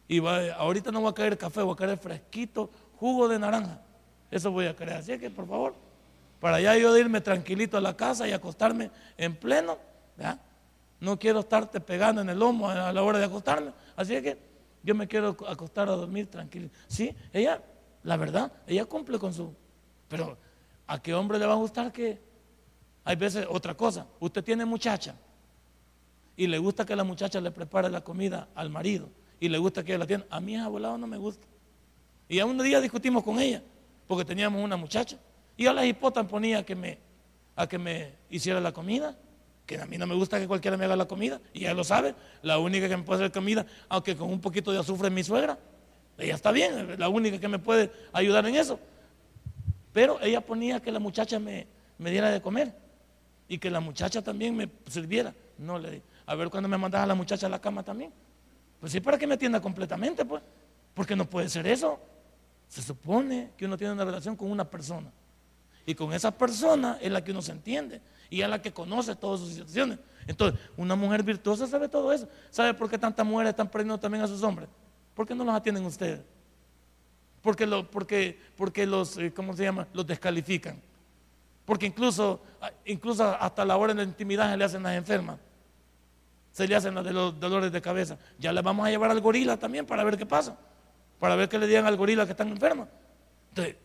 Y ahorita no voy a caer café, voy a caer fresquito, jugo de naranja. Eso voy a querer. Así que, por favor, para allá yo irme tranquilito a la casa y acostarme en pleno, no quiero estarte pegando en el lomo a la hora de acostarme. Así que yo me quiero acostar a dormir tranquilo. Sí, ella, la verdad, ella cumple con su... Pero ¿a qué hombre le va a gustar que... Hay veces otra cosa, usted tiene muchacha y le gusta que la muchacha le prepare la comida al marido y le gusta que ella la tienda. A mí abuelado no me gusta. Y a un día discutimos con ella porque teníamos una muchacha y a la hipota ponía que me, a que me hiciera la comida que a mí no me gusta que cualquiera me haga la comida, y ella lo sabe, la única que me puede hacer comida, aunque con un poquito de azufre es mi suegra, ella está bien, la única que me puede ayudar en eso. Pero ella ponía que la muchacha me, me diera de comer y que la muchacha también me sirviera. No le di. A ver cuando me mandas a la muchacha a la cama también. Pues sí, para que me atienda completamente, pues. Porque no puede ser eso. Se supone que uno tiene una relación con una persona. Y con esa persona es la que uno se entiende y es la que conoce todas sus situaciones. Entonces, una mujer virtuosa sabe todo eso. ¿Sabe por qué tantas mujeres están perdiendo también a sus hombres? ¿Por qué no los atienden ustedes? Porque, lo, porque, porque los, eh, ¿cómo se llama? Los descalifican. Porque incluso, incluso hasta la hora de la intimidad se le hacen las enfermas. Se le hacen las de los dolores de cabeza. Ya le vamos a llevar al gorila también para ver qué pasa. Para ver qué le digan al gorila que están enfermas. Entonces,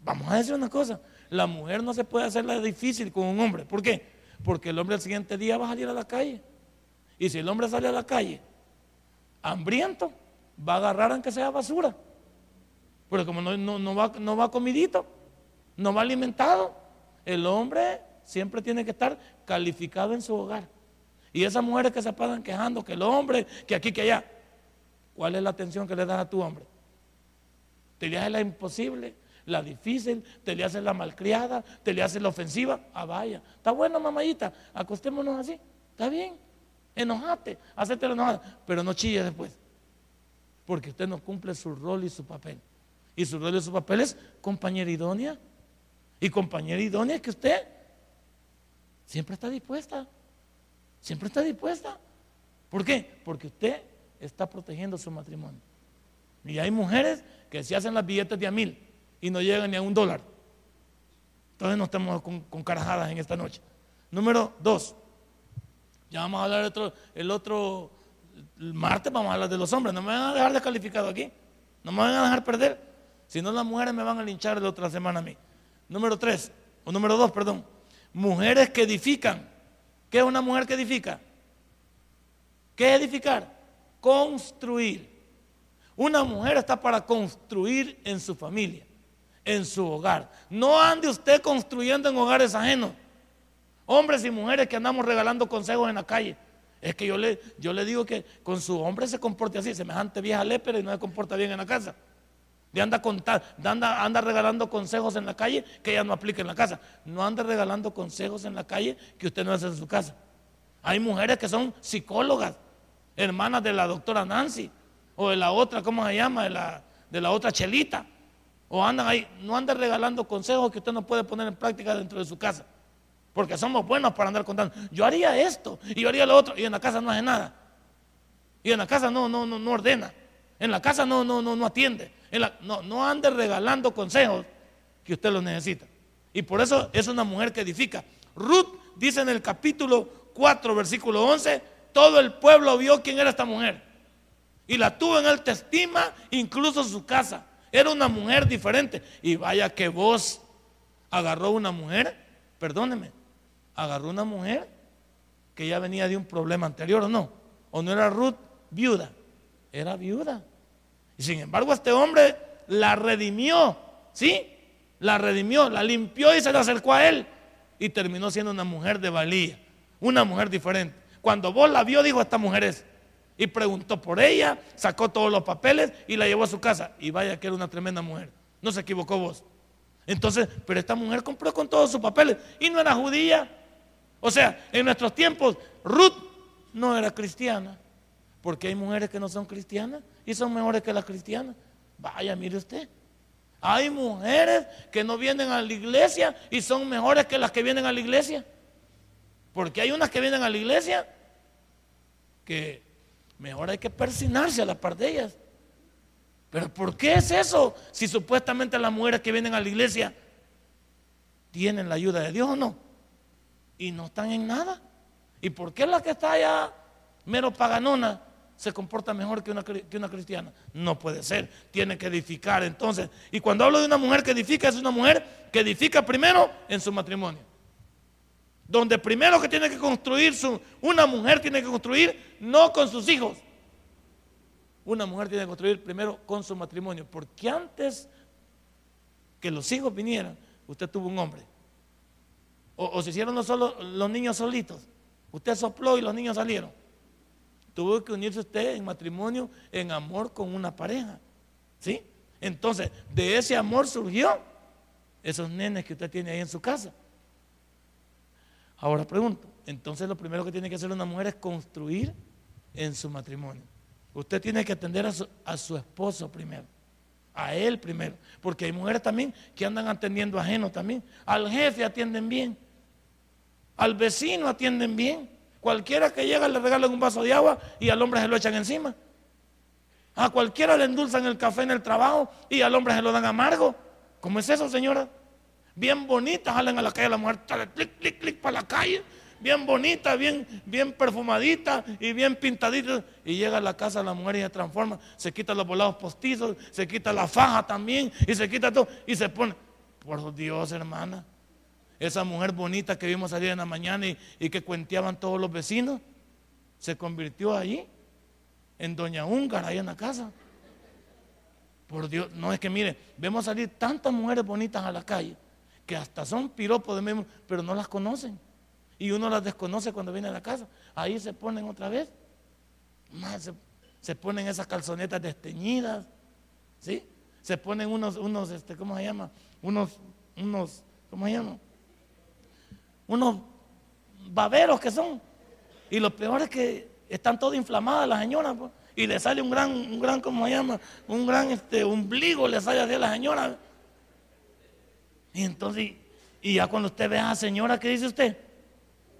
vamos a decir una cosa la mujer no se puede hacerla difícil con un hombre. ¿Por qué? Porque el hombre el siguiente día va a salir a la calle. Y si el hombre sale a la calle hambriento, va a agarrar aunque sea basura. Porque como no, va, no va comidito, no va alimentado, el hombre siempre tiene que estar calificado en su hogar. Y esas mujeres que se pasan quejando, que el hombre, que aquí, que allá, ¿cuál es la atención que le das a tu hombre? ¿Te le hace la imposible? la difícil, te le hace la malcriada, te le hace la ofensiva. Ah, vaya, está bueno, mamayita, acostémonos así, está bien, enojate, hacete la enojada, pero no chille después, porque usted no cumple su rol y su papel. Y su rol y su papel es compañera idónea. Y compañera idónea que usted siempre está dispuesta, siempre está dispuesta. ¿Por qué? Porque usted está protegiendo su matrimonio. Y hay mujeres que se hacen las billetes de a mil y no llegan ni a un dólar. Entonces no estamos con, carajadas en esta noche. Número dos. Ya vamos a hablar otro, el otro martes, vamos a hablar de los hombres. No me van a dejar descalificado aquí. No me van a dejar perder. Si no, las mujeres me van a linchar la otra semana a mí. Número tres, o número dos, perdón. Mujeres que edifican. ¿Qué es una mujer que edifica? ¿Qué es edificar? Construir. Una mujer está para construir en su familia en su hogar. No ande usted construyendo en hogares ajenos. Hombres y mujeres que andamos regalando consejos en la calle. Es que yo le, yo le digo que con su hombre se comporte así, semejante vieja lépera y no se comporta bien en la casa. Y anda, anda, anda regalando consejos en la calle que ella no aplica en la casa. No anda regalando consejos en la calle que usted no hace en su casa. Hay mujeres que son psicólogas, hermanas de la doctora Nancy, o de la otra, ¿cómo se llama? De la, de la otra Chelita. O andan ahí, no andan regalando consejos que usted no puede poner en práctica dentro de su casa. Porque somos buenos para andar contando. Yo haría esto y yo haría lo otro. Y en la casa no hace nada. Y en la casa no, no, no, no ordena. En la casa no, no, no, no atiende. no, no ande regalando consejos que usted los necesita. Y por eso es una mujer que edifica. Ruth dice en el capítulo 4, versículo 11, todo el pueblo vio quién era esta mujer. Y la tuvo en alta estima, incluso su casa. Era una mujer diferente. Y vaya que vos agarró una mujer, perdóneme, agarró una mujer que ya venía de un problema anterior o no. O no era Ruth viuda, era viuda. Y sin embargo este hombre la redimió, ¿sí? La redimió, la limpió y se le acercó a él. Y terminó siendo una mujer de valía, una mujer diferente. Cuando vos la vio, dijo, esta mujer es y preguntó por ella, sacó todos los papeles y la llevó a su casa. Y vaya que era una tremenda mujer. No se equivocó vos. Entonces, pero esta mujer compró con todos sus papeles y no era judía. O sea, en nuestros tiempos, Ruth no era cristiana. Porque hay mujeres que no son cristianas y son mejores que las cristianas. Vaya, mire usted. Hay mujeres que no vienen a la iglesia y son mejores que las que vienen a la iglesia. Porque hay unas que vienen a la iglesia que mejor hay que persinarse a la par de ellas. Pero ¿por qué es eso? Si supuestamente las mujeres que vienen a la iglesia tienen la ayuda de Dios o no. Y no están en nada. ¿Y por qué la que está allá mero paganona se comporta mejor que una, que una cristiana? No puede ser. Tiene que edificar entonces. Y cuando hablo de una mujer que edifica, es una mujer que edifica primero en su matrimonio. Donde primero que tiene que construir una mujer tiene que construir no con sus hijos. Una mujer tiene que construir primero con su matrimonio. Porque antes que los hijos vinieran, usted tuvo un hombre. O, se hicieron los, solo, los niños solitos. Usted sopló y los niños salieron. Tuvo que unirse usted en matrimonio, en amor con una pareja. ¿Sí? Entonces, de ese amor surgió esos nenes que usted tiene ahí en su casa. Ahora pregunto, entonces lo primero que tiene que hacer una mujer es construir en su matrimonio. Usted tiene que atender a su, esposo primero, a él primero, porque hay mujeres también que andan atendiendo ajeno también. Al jefe atienden bien, al vecino atienden bien. Cualquiera que llega le regalan un vaso de agua y al hombre se lo echan encima. A cualquiera le endulzan el café en el trabajo y al hombre se lo dan amargo. ¿Cómo es eso, señora? Bien bonita, salen a la calle la mujer, clic, clic, clic para la calle, bien bonita, bien, bien perfumadita y bien pintadita. Y llega a la casa la mujer y se transforma, se quita los volados postizos, se quita la faja también y se quita todo y se pone, por Dios hermana, esa mujer bonita que vimos salir en la mañana y, y que cuenteaban todos los vecinos, se convirtió allí, en Doña Húngara, ahí en la casa. Por Dios, no es que mire, vemos salir tantas mujeres bonitas a la calle que hasta son piropos de mismo, pero no las conocen. Y uno las desconoce cuando viene a la casa. Ahí se ponen otra vez. Más se, ponen esas calzonetas desteñidas. ¿Sí? Se ponen unos, unos, este, ¿cómo se llama? Unos, unos, ¿cómo se llama? Unos baberos que son. Y lo peor es que están todas inflamadas las señoras. Pues, y le sale un gran, un gran, ¿cómo se llama? Un gran este, ombligo le sale así a la señora. Y entonces, y ya cuando usted ve a la señora, ¿qué dice usted?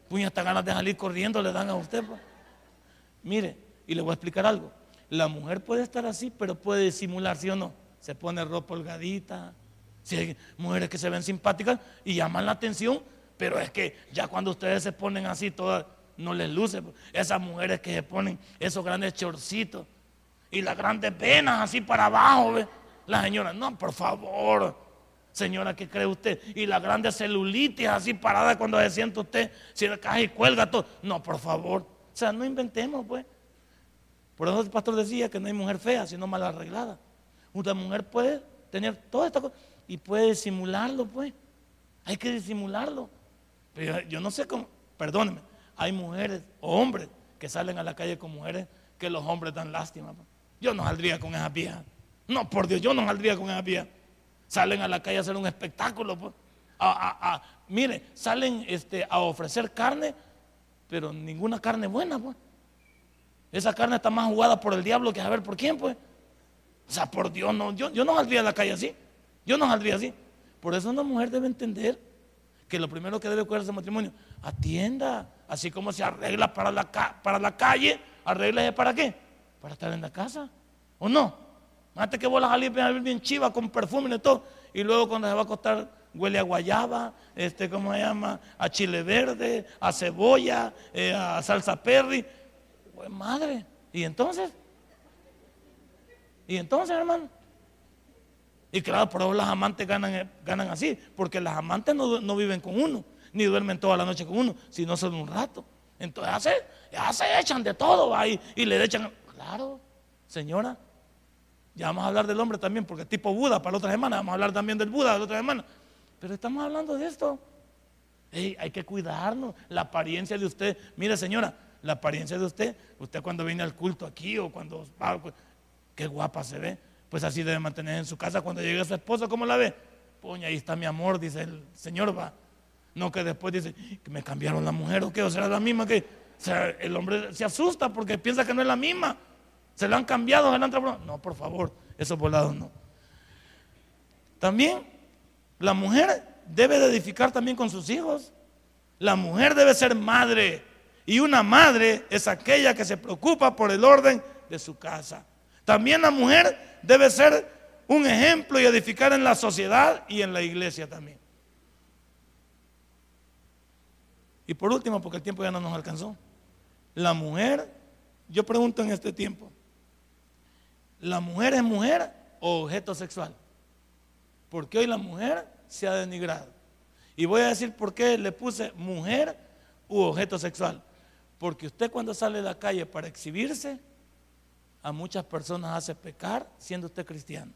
Puña, hasta ganas de salir corriendo le dan a usted. Pues. Mire, y le voy a explicar algo. La mujer puede estar así, pero puede disimular, ¿sí o no? Se pone ropa holgadita. Si hay mujeres que se ven simpáticas y llaman la atención, pero es que ya cuando ustedes se ponen así, todas no les luce. Pues. Esas mujeres que se ponen esos grandes chorcitos y las grandes venas así para abajo, ¿ve? La señora, no, por favor, Señora, ¿qué cree usted? Y la grande celulitis así parada cuando se siente usted, si la caja y cuelga todo. No, por favor. O sea, no inventemos, pues. Por eso el pastor decía que no hay mujer fea, sino mal arreglada. Una mujer puede tener toda esta cosa y puede disimularlo, pues. Hay que disimularlo. Pero yo no sé cómo, perdóneme, hay mujeres o hombres que salen a la calle con mujeres que los hombres dan lástima. Pues. Yo no saldría con esas viejas. No, por Dios, yo no saldría con esas viejas salen a la calle a hacer un espectáculo. Pues. mire, salen este, a ofrecer carne, pero ninguna carne buena. Pues. Esa carne está más jugada por el diablo que a por quién. Pues. O sea, por Dios, no, yo, yo no saldría a la calle así. Yo no saldría así. Por eso una mujer debe entender que lo primero que debe cuidar su matrimonio, atienda, así como se arregla para la, para la calle, arregla para qué? Para estar en la casa. ¿O no? Antes que vos a salir bien, bien chiva con perfume y todo. Y luego cuando se va a acostar huele a guayaba, este, ¿cómo se llama? A chile verde, a cebolla, eh, a salsa perry. Pues madre. ¿Y entonces? ¿Y entonces, hermano? Y claro, por eso las amantes ganan, ganan así, porque las amantes no, viven con uno, ni duermen toda la noche con uno, sino solo un rato. Entonces ya se, echan de todo ahí y le echan. Claro, señora, ya vamos a hablar del hombre también, porque tipo Buda para la otra semana, vamos a hablar también del Buda la otra semana. Pero estamos hablando de esto. hay que cuidarnos. La apariencia de usted, mire señora, la apariencia de usted, usted cuando viene al culto aquí o cuando va, pues, qué guapa se ve. Pues así debe mantener en su casa. Cuando llegue su esposa, ¿cómo la ve? Poña, ahí está mi amor, dice el Señor, va. No que después dice, que me cambiaron la mujer o qué, o será la misma que. El hombre se asusta porque piensa que no es la misma. ¿Se lo han cambiado? ¿Se lo han No, por favor, esos volados no. También la mujer debe de edificar también con sus hijos. La mujer debe ser madre. Y una madre es aquella que se preocupa por el orden de su casa. También la mujer debe ser un ejemplo y edificar en la sociedad y en la iglesia también. Y por último, porque el tiempo ya no nos alcanzó, la mujer, yo pregunto en este tiempo, ¿la mujer es mujer o objeto sexual? Porque hoy la mujer se ha denigrado. Y voy a decir por qué le puse mujer u objeto sexual. Porque usted cuando sale de la calle para exhibirse, a muchas personas hace pecar siendo usted cristiano.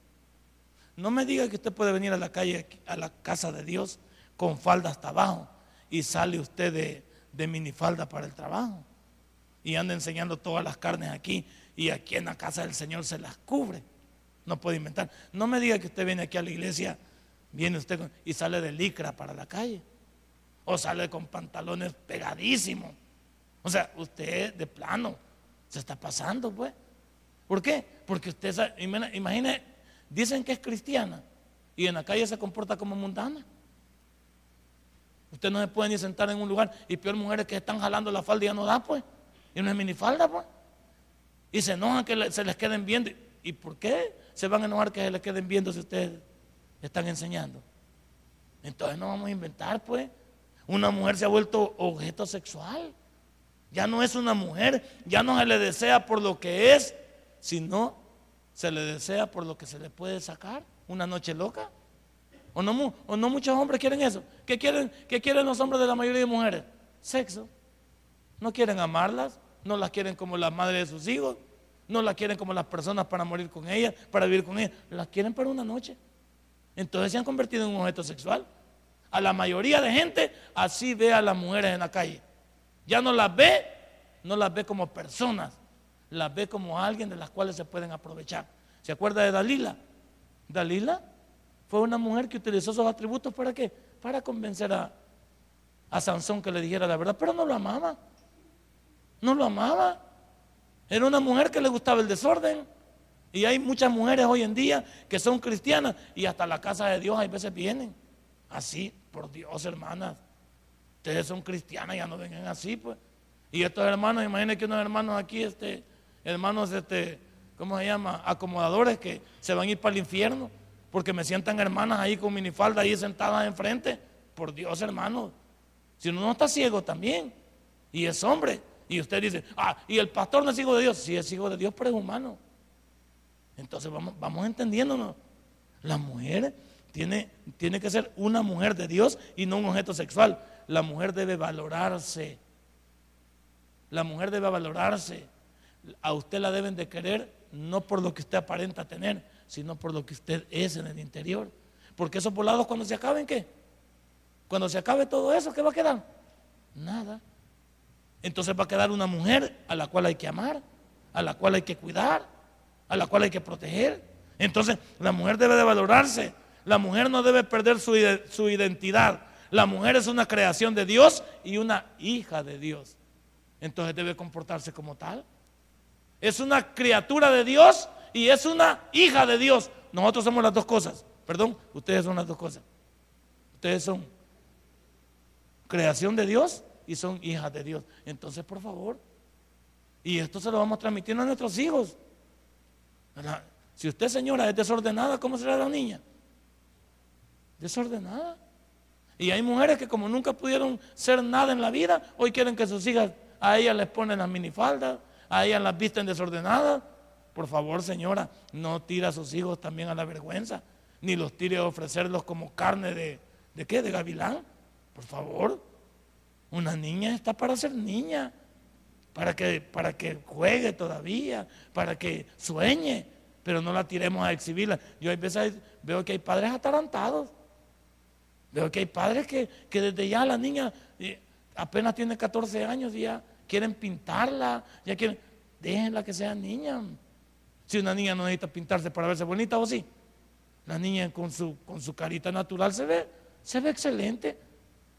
No me diga que usted puede venir a la calle, a la casa de Dios con falda hasta abajo y sale usted de, de minifalda para el trabajo y anda enseñando todas las carnes aquí y aquí en la casa del Señor se las cubre. No puede inventar. No me diga que usted viene aquí a la iglesia, viene usted y sale de licra para la calle o sale con pantalones pegadísimos. O sea, usted de plano se está pasando, pues. ¿Por qué? Porque usted, imagine, dicen que es cristiana y en la calle se comporta como mundana. Usted no se puede ni sentar en un lugar y peor mujeres que están jalando la falda y ya no da, pues. Y no es minifalda, pues. Y se enojan que se les queden viendo. ¿Y por qué se van a enojar que se les queden viendo si ustedes están enseñando? Entonces no vamos a inventar, pues. Una mujer se ha vuelto objeto sexual. Ya no es una mujer, ya no se le desea por lo que es, sino se le desea por lo que se le puede sacar. Una noche loca. ¿O no, o no muchos hombres quieren eso? ¿Qué quieren, ¿Qué quieren los hombres de la mayoría de mujeres? Sexo. No quieren amarlas, no las quieren como la madre de sus hijos, no las quieren como las personas para morir con ellas, para vivir con ellas, las quieren para una noche. Entonces se han convertido en un objeto sexual. A la mayoría de gente así ve a las mujeres en la calle. Ya no las ve, no las ve como personas, las ve como alguien de las cuales se pueden aprovechar. ¿Se acuerda de Dalila? Dalila fue una mujer que utilizó esos atributos para qué? Para convencer a, a Sansón que le dijera la verdad, pero no lo amaba. No lo amaba. Era una mujer que le gustaba el desorden. Y hay muchas mujeres hoy en día que son cristianas y hasta la casa de Dios hay veces vienen. Así, por Dios, hermanas. Ustedes son cristianas, ya no vengan así, pues. Y estos hermanos, imagínense que unos hermanos aquí, este, hermanos, este, ¿cómo se llama? Acomodadores que se van a ir para el infierno porque me sientan hermanas ahí con minifalda ahí sentadas enfrente. Por Dios, hermano. Si uno no está ciego también y es hombre, y usted dice, ah, y el pastor no es hijo de Dios. Sí es hijo de Dios, pero es humano. Entonces vamos, vamos entendiéndonos. La mujer tiene, tiene que ser una mujer de Dios y no un objeto sexual. La mujer debe valorarse. La mujer debe valorarse. A usted la deben de querer no por lo que usted aparenta tener, sino por lo que usted es en el interior. Porque esos volados cuando se acaben, ¿qué? Cuando se acabe todo eso, ¿qué va a quedar? Nada. Entonces va a quedar una mujer a la cual hay que amar, a la cual hay que cuidar, a la cual hay que proteger. Entonces la mujer debe de valorarse. La mujer no debe perder su, su identidad. La mujer es una creación de Dios y una hija de Dios. Entonces debe comportarse como tal. Es una criatura de Dios y es una hija de Dios. Nosotros somos las dos cosas. Perdón, ustedes son las dos cosas. Ustedes son creación de Dios y son hijas de Dios. Entonces, por favor, y esto se lo vamos transmitiendo a nuestros hijos. Si usted, señora, es desordenada, ¿cómo será la niña? Desordenada. Y hay mujeres que como nunca pudieron ser nada en la vida, hoy quieren que sus hijas a ellas les ponen las minifaldas, a ellas las visten desordenadas. Por favor, señora, no tire a sus hijos también a la vergüenza, ni los tire a ofrecerlos como carne de, ¿de qué? De gavilán. Por favor. Una niña está para ser niña, para que, para que juegue todavía, para que sueñe, pero no la tiremos a exhibirla. Yo a veces veo que hay padres atarantados. Veo que hay padres que, desde ya la niña apenas tiene 14 años ya quieren pintarla, ya quieren, déjenla que sea niña. Si una niña no necesita pintarse para verse bonita o sí, la niña con su, con su carita natural se ve, se ve excelente.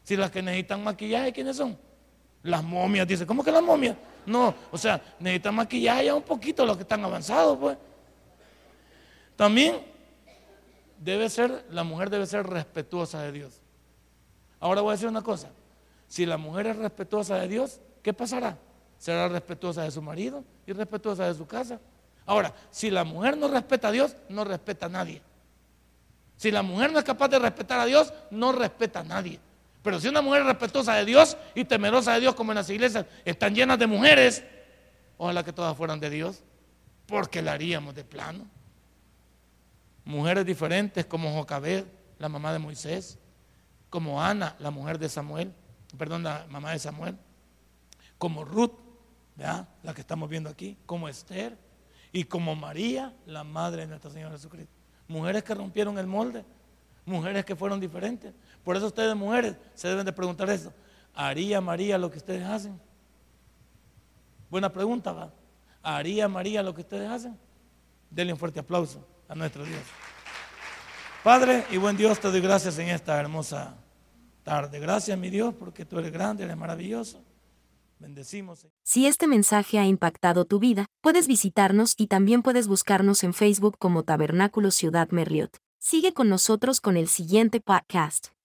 Si las que necesitan maquillaje, ¿quiénes son? Las momias, dice, ¿cómo que las momias? No, o sea, necesitan maquillaje ya un poquito los que están avanzados, pues. También debe ser, la mujer debe ser respetuosa de Dios. Ahora voy a decir una cosa. Si la mujer es respetuosa de Dios, ¿qué pasará? Será respetuosa de su marido y respetuosa de su casa. Ahora, si la mujer no respeta a Dios, no respeta a nadie. Si la mujer no es capaz de respetar a Dios, no respeta a nadie. Pero si una mujer es respetuosa de Dios y temerosa de Dios, como en las iglesias están llenas de mujeres, ojalá que todas fueran de Dios, porque la haríamos de plano. Mujeres diferentes como Jocabed, la mamá de Moisés, como Ana, la mujer de Samuel, perdón, la mamá de Samuel, como Ruth, la que estamos viendo aquí, como Esther y como María, la madre de nuestro Señor Jesucristo. Mujeres que rompieron el molde, mujeres que fueron diferentes. Por eso ustedes mujeres se deben de preguntar eso. ¿Haría María lo que ustedes hacen? Buena pregunta, ¿va? ¿Haría María lo que ustedes hacen? Denle un fuerte aplauso a nuestro Dios. Padre y buen Dios, te doy gracias en esta hermosa tarde. Gracias, mi Dios, porque tú eres grande, eres maravilloso. Bendecimos. Si este mensaje ha impactado tu vida, puedes visitarnos y también puedes buscarnos en Facebook como Tabernáculo Ciudad Merliot. Sigue con nosotros con el siguiente podcast.